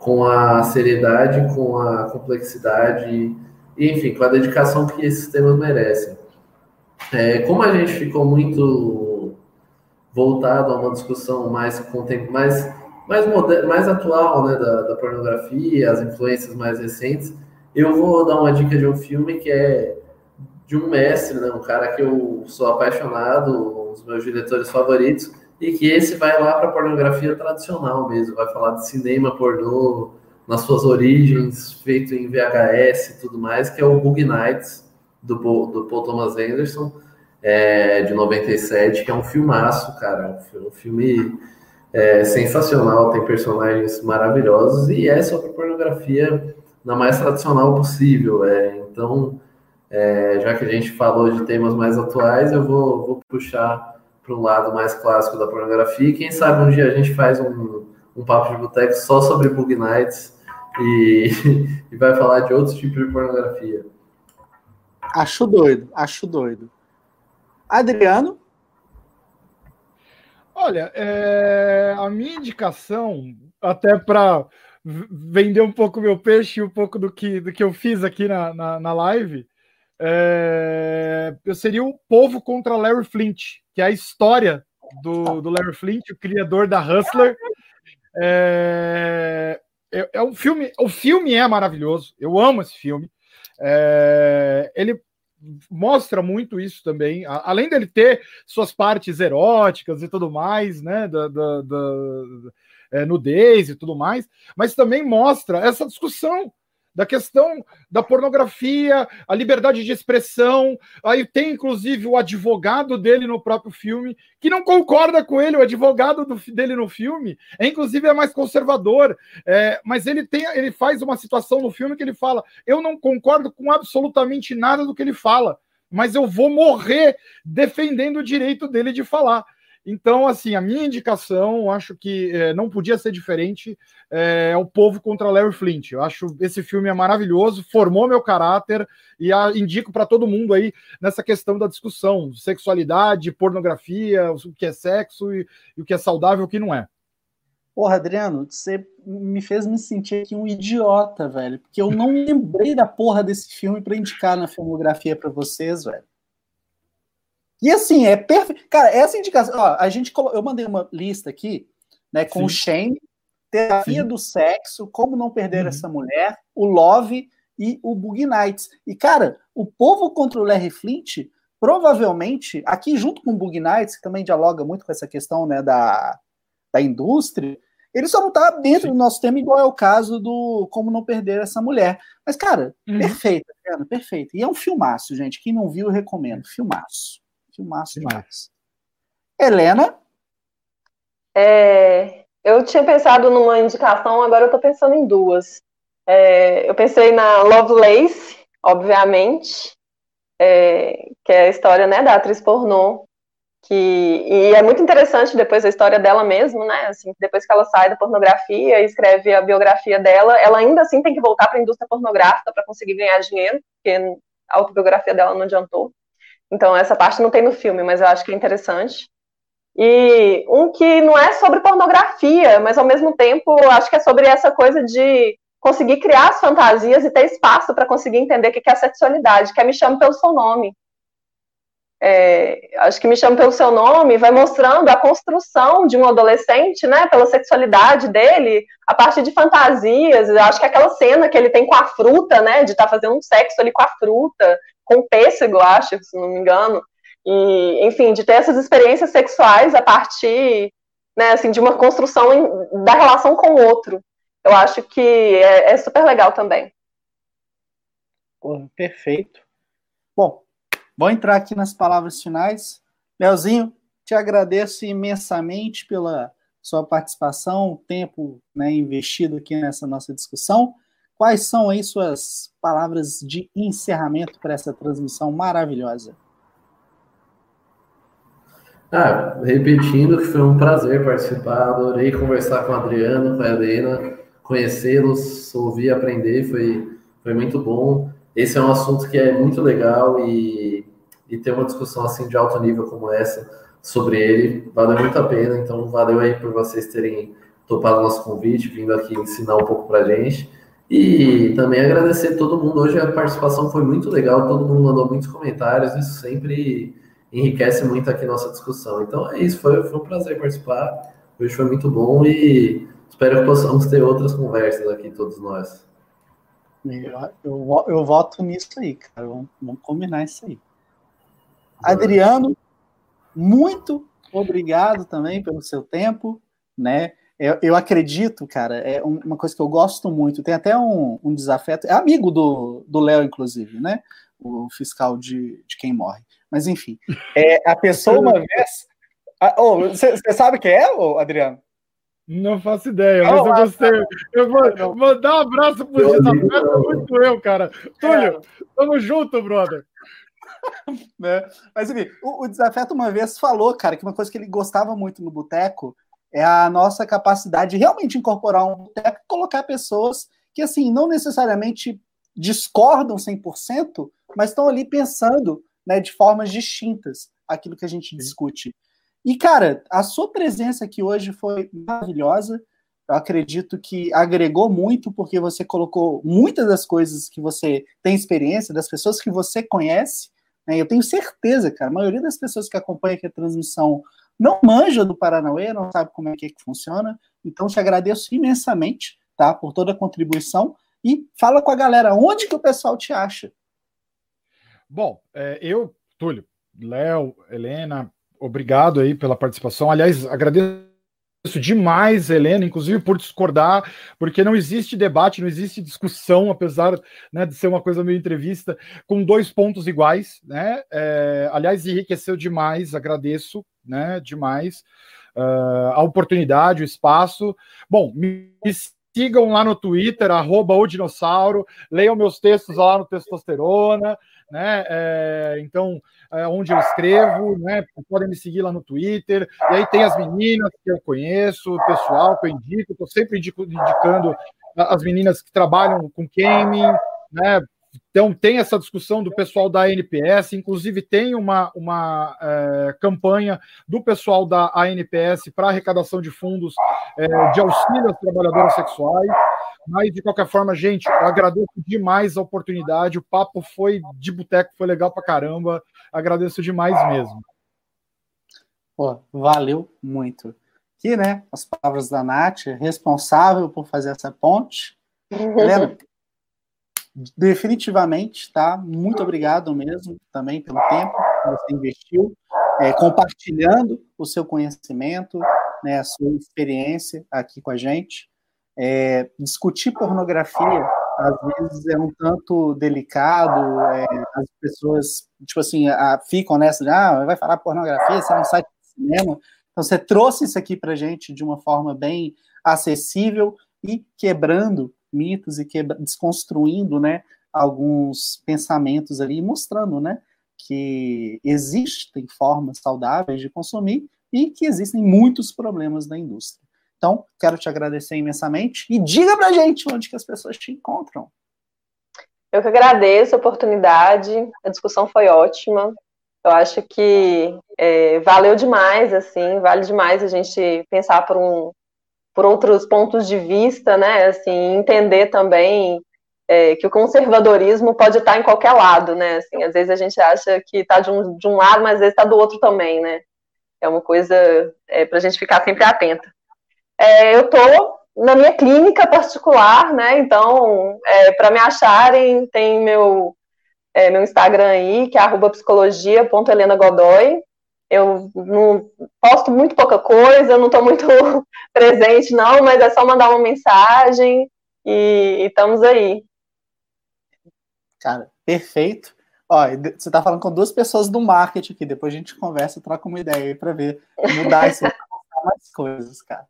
com a seriedade, com a complexidade, e, enfim, com a dedicação que esses temas merecem. É, como a gente ficou muito voltado a uma discussão mais mais mais, moderna, mais atual né, da, da pornografia, as influências mais recentes, eu vou dar uma dica de um filme que é de um mestre, né, um cara que eu sou apaixonado, um dos meus diretores favoritos, e que esse vai lá para pornografia tradicional mesmo, vai falar de cinema pornô nas suas origens, feito em VHS e tudo mais, que é o Bug Nights, do, do Paul Thomas Anderson, é, de 97, que é um filmaço, cara, um filme é, sensacional, tem personagens maravilhosos e é sobre pornografia na mais tradicional possível. É, então, é, já que a gente falou de temas mais atuais, eu vou, vou puxar para um lado mais clássico da pornografia. E quem sabe um dia a gente faz um, um papo de boteco só sobre Bug Nights e, *laughs* e vai falar de outros tipos de pornografia. Acho doido, acho doido. Adriano? Olha, é, a minha indicação, até para vender um pouco meu peixe e um pouco do que, do que eu fiz aqui na, na, na live, é, eu seria o Povo contra Larry Flint, que é a história do, do Larry Flint, o criador da Hustler. É, é, é, um filme, o filme é maravilhoso, eu amo esse filme. É, ele mostra muito isso também, além dele ter suas partes eróticas e tudo mais, né, da, da, da é, nudez e tudo mais, mas também mostra essa discussão da questão da pornografia, a liberdade de expressão. Aí tem, inclusive, o advogado dele no próprio filme, que não concorda com ele, o advogado do, dele no filme, é, inclusive, é mais conservador. É, mas ele, tem, ele faz uma situação no filme que ele fala: Eu não concordo com absolutamente nada do que ele fala. mas eu vou morrer defendendo o direito dele de falar. Então, assim, a minha indicação, acho que é, não podia ser diferente, é, é, O Povo contra Larry Flint. Eu acho esse filme é maravilhoso, formou meu caráter e a, indico para todo mundo aí nessa questão da discussão, sexualidade, pornografia, o que é sexo e, e o que é saudável e o que não é. Porra, Adriano, você me fez me sentir aqui um idiota, velho, porque eu não *laughs* lembrei da porra desse filme para indicar na filmografia para vocês, velho. E assim, é perfeito. Cara, essa indicação. Ó, a gente colo... Eu mandei uma lista aqui, né, com Sim. o Shane, Terapia Sim. do Sexo, Como Não Perder uhum. Essa Mulher, o Love e o Bug Nights. E, cara, o povo contra o Larry Flint, provavelmente, aqui junto com o Bug Nights, que também dialoga muito com essa questão né, da, da indústria, ele só não tá dentro Sim. do nosso tema, igual é o caso do Como Não Perder Essa Mulher. Mas, cara, uhum. perfeito, perfeito. E é um filmaço, gente. Quem não viu, eu recomendo. Filmaço. Filmaço demais. Helena? É, eu tinha pensado numa indicação, agora eu tô pensando em duas. É, eu pensei na Lovelace, obviamente, é, que é a história né, da atriz pornô, que, e é muito interessante depois a história dela mesmo, né? Assim, depois que ela sai da pornografia e escreve a biografia dela, ela ainda assim tem que voltar para a indústria pornográfica para conseguir ganhar dinheiro, porque a autobiografia dela não adiantou. Então, essa parte não tem no filme, mas eu acho que é interessante. E um que não é sobre pornografia, mas ao mesmo tempo acho que é sobre essa coisa de conseguir criar as fantasias e ter espaço para conseguir entender o que é a sexualidade, que é Me Chame Pelo Seu Nome. É, acho que Me Chame Pelo Seu Nome vai mostrando a construção de um adolescente, né, pela sexualidade dele, a partir de fantasias. Eu acho que aquela cena que ele tem com a fruta, né, de estar tá fazendo um sexo ali com a fruta, com pêssego, acho, se não me engano. E, enfim, de ter essas experiências sexuais a partir, né, assim, de uma construção em, da relação com o outro. Eu acho que é, é super legal também. Perfeito. Bom, vou entrar aqui nas palavras finais. Leozinho, te agradeço imensamente pela sua participação, o tempo né, investido aqui nessa nossa discussão. Quais são aí suas palavras de encerramento para essa transmissão maravilhosa? Ah, repetindo que foi um prazer participar, adorei conversar com o Adriano, com a Helena, conhecê-los, ouvir, aprender, foi, foi muito bom. Esse é um assunto que é muito legal e, e ter uma discussão assim de alto nível como essa sobre ele valeu muito a pena. Então, valeu aí por vocês terem topado nosso convite, vindo aqui ensinar um pouco para gente. E também agradecer todo mundo. Hoje a participação foi muito legal, todo mundo mandou muitos comentários, isso sempre enriquece muito aqui nossa discussão. Então é isso, foi, foi um prazer participar. Hoje foi muito bom e espero que possamos ter outras conversas aqui, todos nós. Eu, eu, eu voto nisso aí, cara. Vamos, vamos combinar isso aí. Adriano, muito obrigado também pelo seu tempo, né? Eu, eu, acredito, cara, é uma coisa que eu gosto muito. Tem até um, um desafeto, é amigo do Léo, inclusive, né? O fiscal de, de quem morre. Mas enfim, é, a pessoa uma vez. Você oh, sabe quem é, oh, Adriano? Não faço ideia, mas oh, eu gostei. Eu vou mandar um abraço pro desafeto, muito eu, cara. Túlio, é. tamo junto, brother. *laughs* né? Mas enfim, o, o Desafeto uma vez falou, cara, que uma coisa que ele gostava muito no boteco é a nossa capacidade de realmente incorporar um boteco e colocar pessoas que, assim, não necessariamente discordam 100%, mas estão ali pensando né, de formas distintas aquilo que a gente discute. E, cara, a sua presença aqui hoje foi maravilhosa. Eu acredito que agregou muito, porque você colocou muitas das coisas que você tem experiência, das pessoas que você conhece. Né? Eu tenho certeza, cara, a maioria das pessoas que acompanham aqui a transmissão não manja do Paranauê, não sabe como é que, é que funciona. Então, te agradeço imensamente, tá? Por toda a contribuição. E fala com a galera, onde que o pessoal te acha? Bom, é, eu, Túlio, Léo, Helena, obrigado aí pela participação. Aliás, agradeço demais, Helena, inclusive por discordar, porque não existe debate, não existe discussão, apesar né, de ser uma coisa meio entrevista, com dois pontos iguais, né? É, aliás, enriqueceu demais, agradeço, né? Demais uh, a oportunidade, o espaço. Bom, me sigam lá no Twitter, arroba o dinossauro, leiam meus textos lá no Testosterona, né? É, então, é, onde eu escrevo, né? Podem me seguir lá no Twitter. E aí tem as meninas que eu conheço, o pessoal que eu indico, estou sempre indicando as meninas que trabalham com gaming, né? Então, tem essa discussão do pessoal da ANPS, inclusive tem uma, uma é, campanha do pessoal da ANPS para arrecadação de fundos é, de auxílio às trabalhadoras sexuais. Mas, de qualquer forma, gente, eu agradeço demais a oportunidade. O papo foi de boteco, foi legal pra caramba. Agradeço demais mesmo. Pô, valeu muito. Aqui, né, as palavras da Nath, responsável por fazer essa ponte. Helena, *laughs* definitivamente, tá? Muito obrigado mesmo também pelo tempo que você investiu, é, compartilhando o seu conhecimento, né, a sua experiência aqui com a gente. É, discutir pornografia às vezes é um tanto delicado, é, as pessoas, tipo assim, a, ficam nessa de, ah, vai falar pornografia, você não sai de cinema. Então, você trouxe isso aqui para gente de uma forma bem acessível e quebrando mitos e quebra, desconstruindo, né, alguns pensamentos ali, mostrando, né, que existem formas saudáveis de consumir e que existem muitos problemas na indústria. Então, quero te agradecer imensamente e diga pra gente onde que as pessoas te encontram. Eu que agradeço a oportunidade, a discussão foi ótima. Eu acho que é, valeu demais, assim, vale demais a gente pensar por, um, por outros pontos de vista, né? Assim, entender também é, que o conservadorismo pode estar em qualquer lado, né? Assim, às vezes a gente acha que está de um, de um lado, mas às vezes está do outro também, né? É uma coisa é, para a gente ficar sempre atenta. É, eu estou na minha clínica particular, né? Então, é, para me acharem, tem meu, é, meu Instagram aí, que é psicologia.helenagodoy. Eu não posto muito pouca coisa, não estou muito *laughs* presente, não, mas é só mandar uma mensagem e, e estamos aí. Cara, perfeito. Ó, você está falando com duas pessoas do marketing aqui, depois a gente conversa, troca uma ideia aí para ver, mudar isso, *laughs* mais coisas, cara.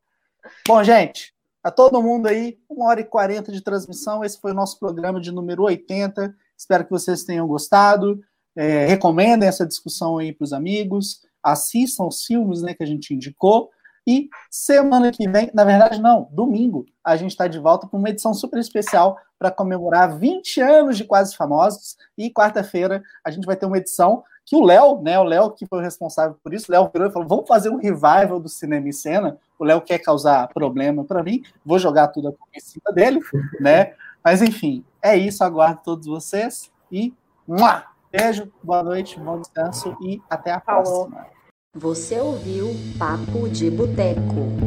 Bom, gente, a todo mundo aí, uma hora e quarenta de transmissão. Esse foi o nosso programa de número 80. Espero que vocês tenham gostado. É, recomendem essa discussão aí para os amigos. Assistam os filmes né, que a gente indicou. E semana que vem, na verdade, não, domingo, a gente está de volta com uma edição super especial para comemorar 20 anos de Quase Famosos. E quarta-feira a gente vai ter uma edição que o Léo, né, o Léo que foi o responsável por isso, o Léo virou e falou: vamos fazer um revival do cinema em cena. O Léo quer causar problema para mim, vou jogar tudo em cima dele, né? Mas enfim, é isso. Aguardo todos vocês e muah! beijo, boa noite, bom descanso e até a próxima. Você ouviu Papo de Boteco.